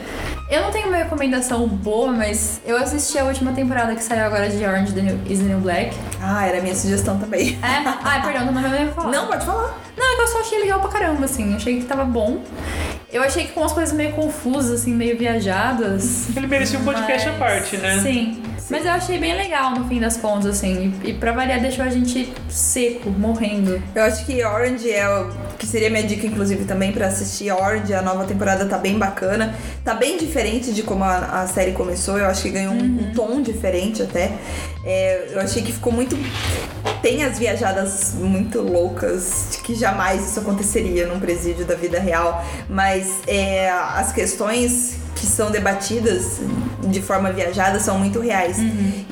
Eu não tenho uma recomendação boa, mas eu assisti a última temporada que saiu agora de Orange is the New Black. Ah, era a minha sugestão também. É? Ai, perdão, não vai me falar. Não, pode falar. Não, é que eu só achei legal pra caramba, assim. Achei que tava bom. Eu achei que com umas coisas meio confusas, assim, meio viajadas. Ele merecia um podcast Mas- à parte, né? Sim. Mas eu achei bem legal no fim das contas, assim. E, e pra variar, deixou a gente seco, morrendo. Eu acho que Orange é o que seria minha dica, inclusive, também pra assistir Orange. A nova temporada tá bem bacana. Tá bem diferente de como a, a série começou. Eu acho que ganhou um, um tom diferente até. É, eu achei que ficou muito. Tem as viajadas muito loucas, de que jamais isso aconteceria num presídio da vida real. Mas é, as questões que são debatidas de forma viajada são muito reais.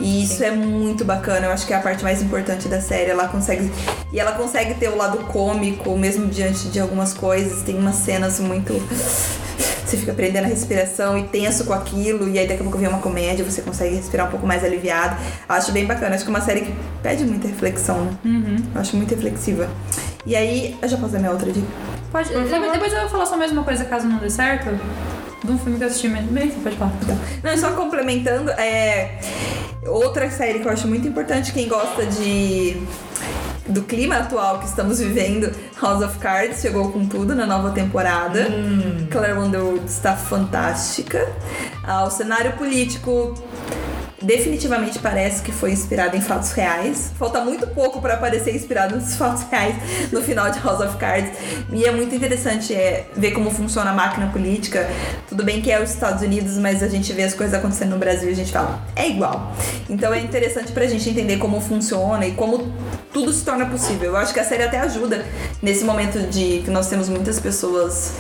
e isso é muito bacana. Eu acho que é a parte mais importante da série. Ela consegue. E ela consegue ter o lado cômico, mesmo diante de algumas coisas. Tem umas cenas muito. Você fica prendendo a respiração e tenso com aquilo, e aí daqui a pouco vem uma comédia, você consegue respirar um pouco mais aliviado. Acho bem bacana. Acho que é uma série que pede muita reflexão, né? Eu acho muito reflexiva. E aí, eu já posso dar minha outra dica? Pode, depois, depois eu vou falar só a mesma coisa caso não dê certo. De um filme que eu assisti mesmo. Bem, pode falar. Não, e só complementando, é. Outra série que eu acho muito importante, quem gosta de. Do clima atual que estamos vivendo, House of Cards chegou com tudo na nova temporada. Claire Underwood está fantástica. Ah, o cenário político definitivamente parece que foi inspirado em fatos reais. Falta muito pouco para parecer inspirado nos fatos reais no final de House of Cards. E é muito interessante é, ver como funciona a máquina política. Tudo bem que é os Estados Unidos, mas a gente vê as coisas acontecendo no Brasil e a gente fala, é igual. Então é interessante pra gente entender como funciona e como tudo se torna possível. Eu acho que a série até ajuda nesse momento de que nós temos muitas pessoas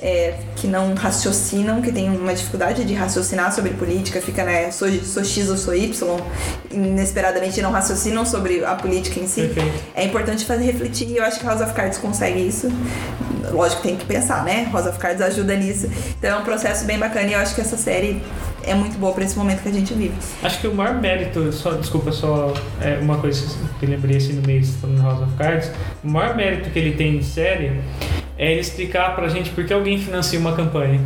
é, que não raciocinam, que tem uma dificuldade de raciocinar sobre política, fica, né, sou, sou X ou sou Y, inesperadamente não raciocinam sobre a política em si. Perfeito. É importante fazer refletir e eu acho que House of Cards consegue isso. Lógico, tem que pensar, né? House of Cards ajuda nisso. Então é um processo bem bacana e eu acho que essa série é muito boa pra esse momento que a gente vive. Acho que o maior mérito, só, desculpa, só é, uma coisa que eu lembrei assim no meio falando House of Cards, o maior mérito que ele tem de série é ele explicar pra gente por que alguém financia uma campanha.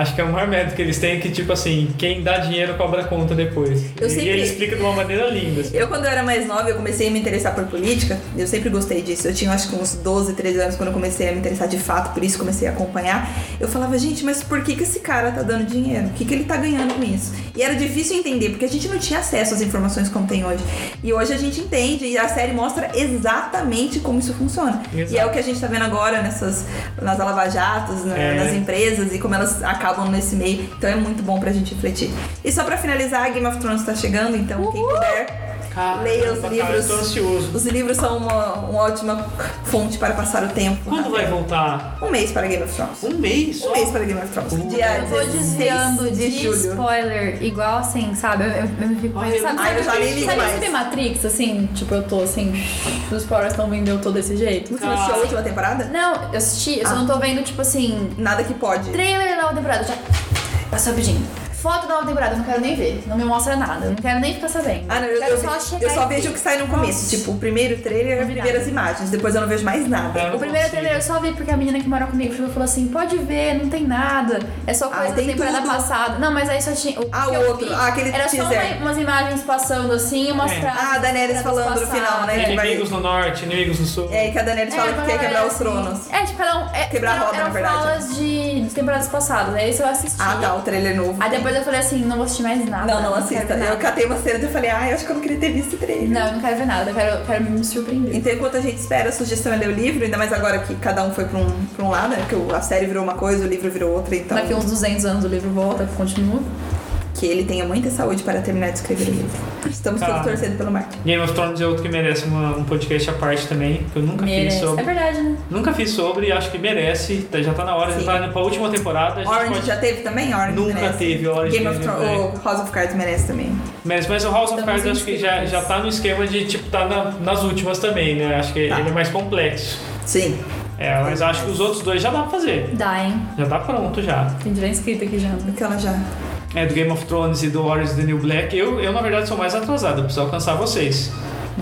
Acho que é o maior mérito que eles têm que, tipo assim, quem dá dinheiro cobra conta depois. Eu e sempre- ele explica de uma maneira linda. assim. Eu, quando eu era mais nova, eu comecei a me interessar por política. Eu sempre gostei disso. Eu tinha, acho que uns 12, 13 anos quando eu comecei a me interessar de fato, por isso comecei a acompanhar. Eu falava, gente, mas por que, que esse cara tá dando dinheiro? O que, que ele tá ganhando com isso? E era difícil entender, porque a gente não tinha acesso às informações como tem hoje. E hoje a gente entende e a série mostra exatamente como isso funciona. Exato. E é o que a gente tá vendo agora nessas, nas lava-jatos, na- É. nas empresas e como elas acabam nesse meio. Então é muito bom pra gente refletir. E só pra finalizar, Game of Thrones tá chegando, então quem puder. Leia os livros. Cara, eu tô ansioso. Os livros são uma, uma ótima fonte para passar o tempo. Quando vai voltar? Um mês para Game of Thrones. Um mês? Um só? mês para Game of Thrones. Uh. Dia Eu vou 16 desviando de de julho. spoiler, igual assim, sabe? Eu, eu, eu me fico sabe, não Ai, eu já nem ligo sabe, mais. Matrix, assim? Tipo, eu tô assim, os spoilers estão vindo eu tô desse jeito. Você não assistiu a última temporada? Não, eu assisti, eu só Ah. não tô vendo, tipo assim, Nada que pode. trailer da nova temporada, já. Passou rapidinho. Foto da nova temporada, eu não quero nem ver. Não me mostra nada. Eu não quero nem ficar sabendo. Ah, não, eu, quero eu, só eu só e vejo ver. o que sai no começo. Nossa. Tipo, o primeiro trailer, as Não vi primeiras nada. imagens. Depois eu não vejo mais nada. Não O primeiro trailer eu só vi porque a menina que mora comigo chegou e falou assim: pode ver, não tem nada. É só coisa Ah, da tem temporada tudo. passada. Não, mas aí só tinha. O Ah, o outro. vi Ah, aquele Era só teaser. uma- umas imagens passando assim e umas É. frases. Ah, a Daenerys falando no final, né? vai- Inimigos no norte, inimigos no sul. É, que a Daenerys fala que quer quebrar os assim. tronos. É, tipo, cada um. É, Quebrar a roda, na verdade. falas de, de temporadas passadas. Aí isso eu assisti. Ah, tá, o trailer novo. Aí depois eu falei assim: não vou assistir mais nada. Não, não assista. Eu catei uma cena e eu falei, ai, acho que eu não queria ter visto o trailer. Não, eu não quero ver nada. Eu quero, quero me surpreender. Então, enquanto a gente espera, a sugestão é ler o livro, ainda mais agora que cada um foi pra um, pra um lado, né? Que o- a série virou uma coisa, o livro virou outra, então. Daqui uns 200 anos o livro volta, continua. Que ele tenha muita saúde para terminar de escrever o livro. Estamos todos Tá. torcendo pelo Martin. Game of Thrones é outro que merece uma- um podcast à parte também, que eu nunca Merece. fiz sobre. É verdade, né? Nunca fiz sobre, acho que merece. Já tá na hora, Sim. já tá indo pra última temporada. Orange pode- já teve também? Orange Nunca merece. teve Orange Game of teve, Thrones, né? o House of Cards merece também. Merece, mas o House of Estamos Cards acho que já, já tá no esquema de, tipo, tá na- nas últimas também, né? Acho que Tá. ele é mais complexo. Sim. É, mas acho que os outros dois já dá pra fazer. Dá, hein? Já tá pronto já. Tem já inscrito aqui já. Aquela já. É, do Game of Thrones e do Orange is the New Black, eu, eu na verdade sou mais atrasado, eu preciso alcançar vocês.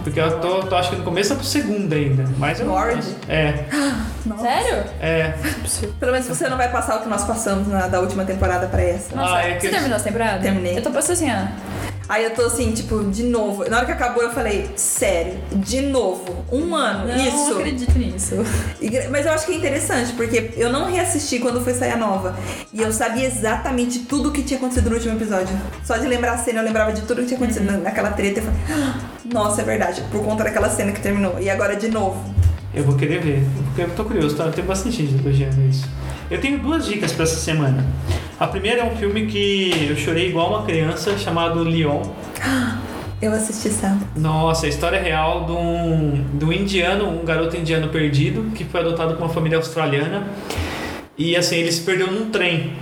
Porque eu tô, tô acho que no começo da segunda ainda. Mas eu. Orange? É, Sério? é. Pelo menos você não vai passar o que nós passamos na, da última temporada pra essa. Nossa, Ah, é que você terminou essa temporada? Terminei. Eu tô passando assim, ó. Aí eu tô assim, tipo, de novo. Na hora que acabou, eu falei, sério, de novo, um ano, Não isso. acredito nisso. E Mas eu acho que é interessante, porque eu não reassisti quando foi sair a nova. E eu sabia exatamente tudo o que tinha acontecido no último episódio. Só de lembrar a cena, eu lembrava de tudo que tinha acontecido na- naquela treta. Eu falei, "Ah, nossa, é verdade, por conta daquela cena que terminou. E agora de novo. Eu vou querer ver. Porque eu tô curioso, tá? Tem bastante gente elogiando isso. Eu tenho duas dicas pra essa semana. A primeira é um filme que eu chorei igual uma criança, chamado Leon. Eu assisti sábado. Nossa, a história real de um, de um indiano, um garoto indiano perdido, que foi adotado por uma família australiana. E assim, ele se perdeu num trem.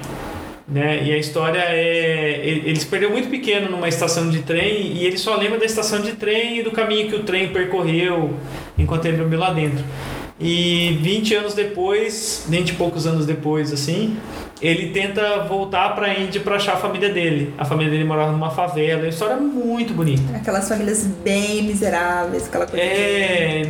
Né? E a história é. ele- Eles perderam muito pequeno numa estação de trem e ele só lembra da estação de trem e do caminho que o trem percorreu enquanto ele dormiu lá dentro. E 20 anos depois, 20 e poucos anos depois, assim, ele tenta voltar pra Índia pra achar a família dele. A família dele morava numa favela. É uma história muito bonita. Aquelas famílias bem miseráveis, aquela coisa É,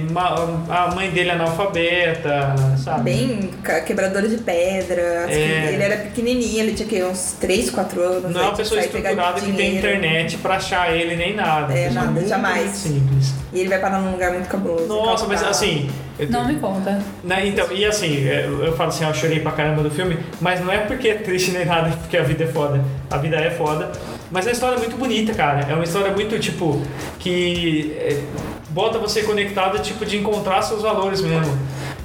a mãe dele é analfabeta, sabe? bem quebradora de pedra. É. Ele era pequenininho, ele tinha que, uns 3, 4 anos. Não é uma pessoa estruturada que tem internet pra achar ele nem nada. É, nada, jamais. Simples. E ele vai parar num lugar muito cabuloso. Nossa, mas assim. Eu- Não me conta. Né, então, e assim, é, eu eu falo assim, ó, eu chorei pra caramba do filme, mas não é porque é triste nem nada, é porque a vida é foda. A vida é foda. Mas a história é muito bonita, cara. É uma história muito, tipo, que é, bota você conectado, tipo, de encontrar seus valores mesmo.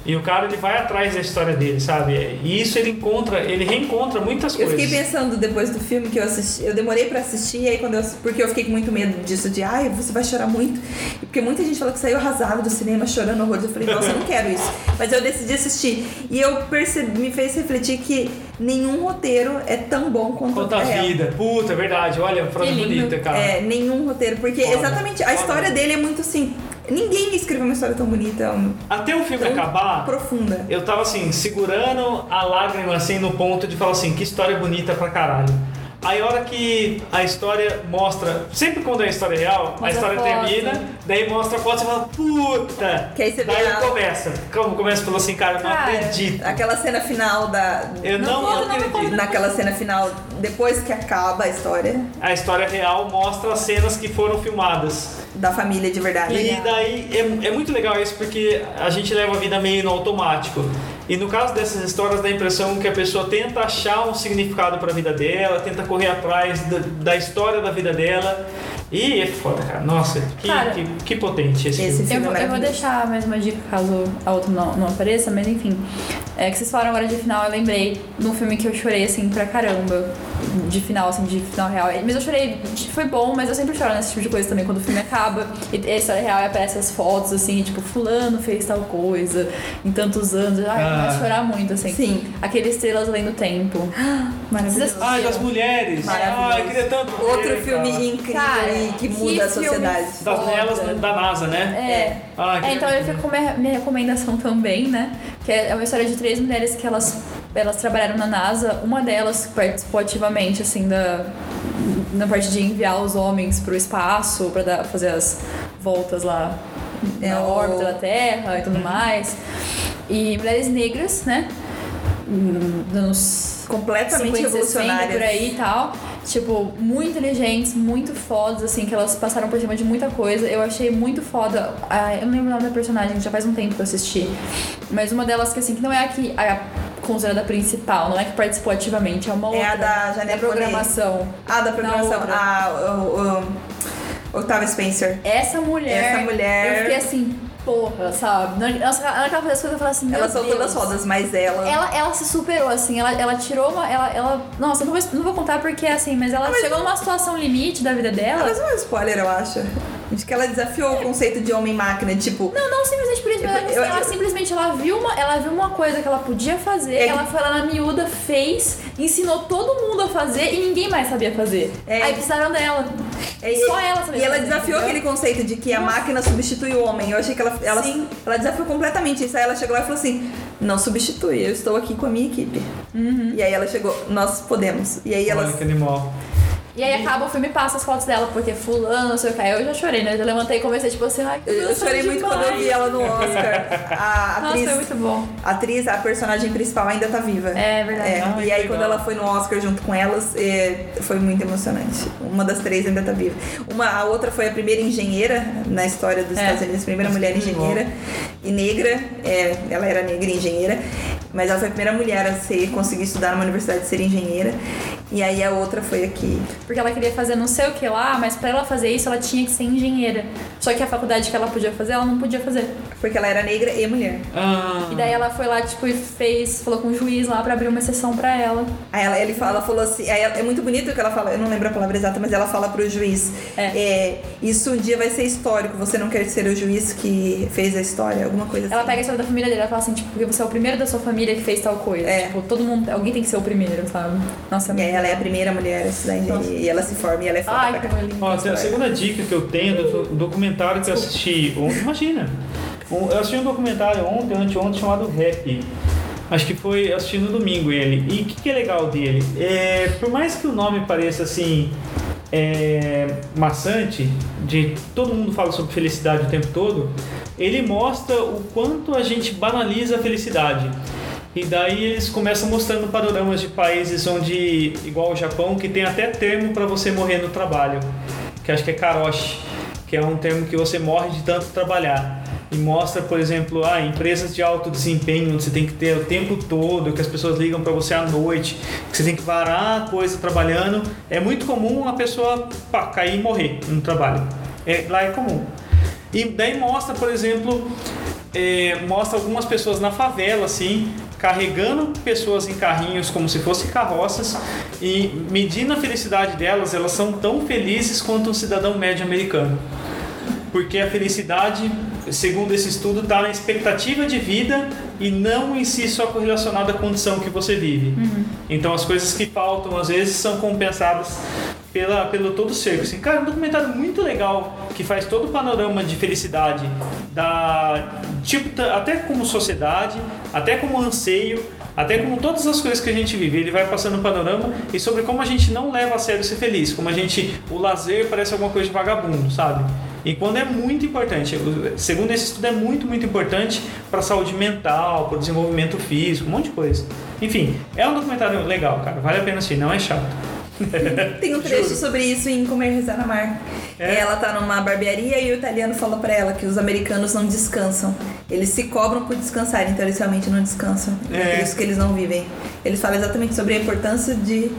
E o cara, ele vai atrás da história dele, sabe? E isso ele encontra, ele reencontra muitas Eu coisas. fiquei pensando depois do filme que eu assisti, eu demorei pra assistir, e aí quando eu, porque eu fiquei com muito medo disso, de ai, você vai chorar muito. Porque muita gente falou que saiu arrasado do cinema, chorando horrores. Eu falei, nossa, eu não quero isso. Mas eu decidi assistir. E eu percebi, me fez refletir que nenhum roteiro é tão bom quanto Conta a é real. vida. Puta, é verdade. Olha, frase bonita, cara. É, nenhum roteiro, porque Foda, exatamente a foda. história dele é muito assim. Ninguém escreveu uma história tão bonita, um- Até o filme tão acabar, profunda. eu tava assim, segurando a lágrima assim no ponto de falar assim, que história bonita pra caralho. Aí a hora que a história mostra, sempre quando é história real, a Mostra história foto. termina, daí mostra a foto e você fala, puta! Que aí você vê daí a- começa. Como começa falando assim, cara, eu não Cara, acredito. Aquela cena final da. Eu não, não me acredito. Naquela cena final, depois que acaba a história A história real mostra as cenas que foram filmadas. da família de verdade. E daí é, é muito legal isso porque a gente leva a vida meio no automático. E no caso dessas histórias dá a impressão que a pessoa tenta achar um significado para a vida dela, tenta correr atrás da, da história da vida dela. E é foda, cara. Nossa, que, Cara, que, que potente esse, esse filme. Eu vou, eu vou deixar mais uma dica caso a outra não, não apareça, mas enfim. É que vocês falaram agora de final, eu lembrei de um filme que eu chorei assim pra caramba. De final, assim, de final real. Mas eu chorei, foi bom, mas eu sempre choro nesse tipo de coisa também, quando o filme acaba e a história real e aparece as fotos, assim, tipo, fulano fez tal coisa em tantos anos. Ai, Ah. vai chorar muito, assim. Sim. Aquele Estrelas Além do Tempo. Maravilhoso. Ai, das mulheres. Maravilhoso. Ai, eu queria tanto ver, Outro cara. filme incrível Cara, e que que muda a sociedade. Das da NASA, né? É. Ai, que É, então eu fico com minha, minha recomendação também, né? Que é uma história de três mulheres que elas, elas trabalharam na NASA. Uma delas participou ativamente, assim, da, na parte de enviar os homens pro espaço pra dar, fazer as voltas lá É na o- órbita da Terra e tudo mais. E mulheres negras, né? Nos Completamente 50, 60 revolucionárias. por aí e tal. Tipo, muito inteligentes, muito fodas, assim, que elas passaram por cima de muita coisa. Eu achei muito foda. ah, eu não lembro o nome da personagem, já faz um tempo que eu assisti. Mas uma delas que, assim, que não é a que a considerada principal, não é que participou ativamente, é uma É a outra. da Janelle da programação. Ah, da programação. Ah, o, o, Octavia Spencer. Essa mulher. Essa mulher- Eu fiquei assim, porra, sabe? Ela acaba fazendo as coisas eu falo assim, meu Ela soltou Deus. das rodas, mas ela. Ela, ela se superou, assim, ela, ela tirou uma. Ela, ela, nossa, não vou, não vou contar porque assim, mas ela chegou numa situação limite da vida dela. Mas não é um spoiler, eu acho. De que ela desafiou o conceito de homem-máquina, tipo. Não, não simplesmente por isso, mas assim, Eu- ela eu- simplesmente ela viu, uma, ela viu uma coisa que ela podia fazer, É que- ela foi lá na miúda, fez, ensinou todo mundo a fazer e ninguém mais sabia fazer. É. Aí precisaram dela. É, Só ela sabia E ela fazer, desafiou entendeu? aquele conceito de que a máquina substitui o homem. Eu achei que ela, ela, Sim. ela desafiou completamente isso. Aí ela chegou lá e falou assim: não substitui, eu estou aqui com a minha equipe. Uhum. E aí ela chegou, nós podemos. E aí ela. Olha que animal. E aí acaba o filme e passa as fotos dela, porque fulano, não sei o que. Aí eu já chorei, né? Eu levantei e comecei, tipo assim, ai, que Eu, eu chorei muito quando eu vi demais. ela no Oscar. A Nossa, atriz, foi muito bom. a atriz, a personagem principal ainda tá viva. É verdade. É, Ai, e aí legal. quando ela foi no Oscar junto com elas, é, foi muito emocionante. Uma das três ainda tá viva. Uma, a outra foi a primeira engenheira na história dos É. Estados Unidos, a primeira mulher engenheira e negra. É, ela era negra e engenheira, mas ela foi a primeira mulher a ser, conseguir estudar numa universidade e ser engenheira. E aí a outra foi aqui. Porque ela queria fazer não sei o que lá, mas pra ela fazer isso ela tinha que ser engenheira. Só que a faculdade que ela podia fazer, ela não podia fazer. Porque ela era negra e mulher. Ah, E daí ela foi lá, tipo, e fez, falou com o juiz lá pra abrir uma exceção pra ela. Aí ela, ele fala, ela falou assim, aí ela- é muito bonito o que ela fala, eu não lembro a palavra exata, mas ela fala pro juiz, É. é, isso um dia vai ser histórico, você não quer ser o juiz que fez a história, alguma coisa Ela assim. pega a história da família dele, ela fala assim, tipo, porque você é o primeiro da sua família que fez tal coisa. É. Tipo, todo mundo, alguém tem que ser o primeiro, sabe? Nossa, E aí ela é a primeira mulher a estudar engenharia, e ela se forma e ela é foda Ai, pra que caralho. lindo. Ó, a segunda dica que eu tenho do do documentário que eu assisti ontem. Imagina! Um- Eu assisti um documentário ontem, anteontem, chamado Rap. Acho que foi assisti no domingo ele. E o que, que é legal dele? É, por mais que o nome pareça assim. É, maçante, de todo mundo fala sobre felicidade o tempo todo, ele mostra o quanto a gente banaliza a felicidade. E daí eles começam mostrando panoramas de países onde, igual o Japão, que tem até termo para você morrer no trabalho, que acho que é karoshi, que é um termo que você morre de tanto trabalhar. E mostra, por exemplo, ah, empresas de alto desempenho, onde você tem que ter o tempo todo, que as pessoas ligam para você à noite, que você tem que varar a coisa trabalhando. É muito comum a pessoa pá, cair e morrer no trabalho. É, lá é comum. E daí mostra, por exemplo, é, mostra algumas pessoas na favela, assim, carregando pessoas em carrinhos como se fossem carroças e medindo a felicidade delas, elas são tão felizes quanto um cidadão médio americano. Porque a felicidade, segundo esse estudo, está na expectativa de vida e não em si só correlacionada à condição que você vive. Então as coisas que faltam às vezes são compensadas pela, pelo todo ser. Assim, cara, é um documentário muito legal que faz todo o panorama de felicidade da tipo até como sociedade, até como anseio, até como todas as coisas que a gente vive. Ele vai passando um panorama e sobre como a gente não leva a sério ser feliz, como a gente o lazer parece alguma coisa de vagabundo, sabe? E quando é muito importante, segundo esse estudo, é muito, muito importante para a saúde mental, para o desenvolvimento físico, um monte de coisa. Enfim, é um documentário legal, cara, vale a pena assistir, não é chato. Tem um trecho sobre isso em Comer, Rezar, Amar. É? Ela tá numa barbearia e o italiano fala pra ela que os americanos não descansam. Eles se cobram por descansar, então eles realmente não descansam. É É. por isso que eles não vivem. Eles falam exatamente sobre a importância de,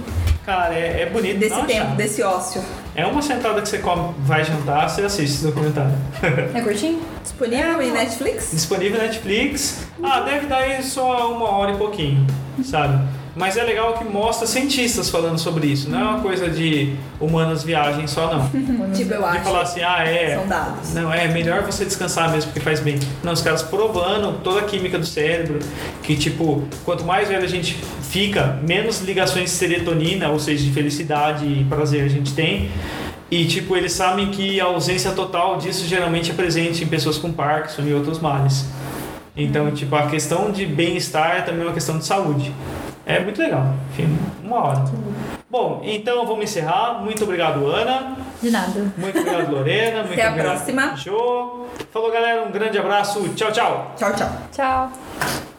Cara, é, é bonito. desse é tempo, desse ócio. É uma sentada que você come, vai jantar, você assiste esse documentário. É curtinho? Disponível em Netflix? Disponível na Netflix. Ah, deve dar aí só uma hora e pouquinho, sabe? Mas é legal que mostra cientistas falando sobre isso. Não é uma coisa de humanas viagem só, não. Tipo, eu De acho. falar assim, ah, é. São dados. Não, é melhor você descansar mesmo porque faz bem. Não, os caras provando toda a química do cérebro, que tipo, quanto mais velho a gente fica, menos ligações de serotonina, ou seja, de felicidade e prazer a gente tem. E tipo, eles sabem que a ausência total disso geralmente é presente em pessoas com Parkinson e outros males. Então, tipo, a questão de bem-estar é também uma questão de saúde. É muito legal. Enfim, uma hora. Bom, então vamos encerrar. Muito obrigado, Ana. De nada. Muito obrigado, Lorena. Muito Até a obrigado, próxima. Jô. Falou, galera. Um grande abraço. Tchau, tchau. Tchau, tchau. Tchau.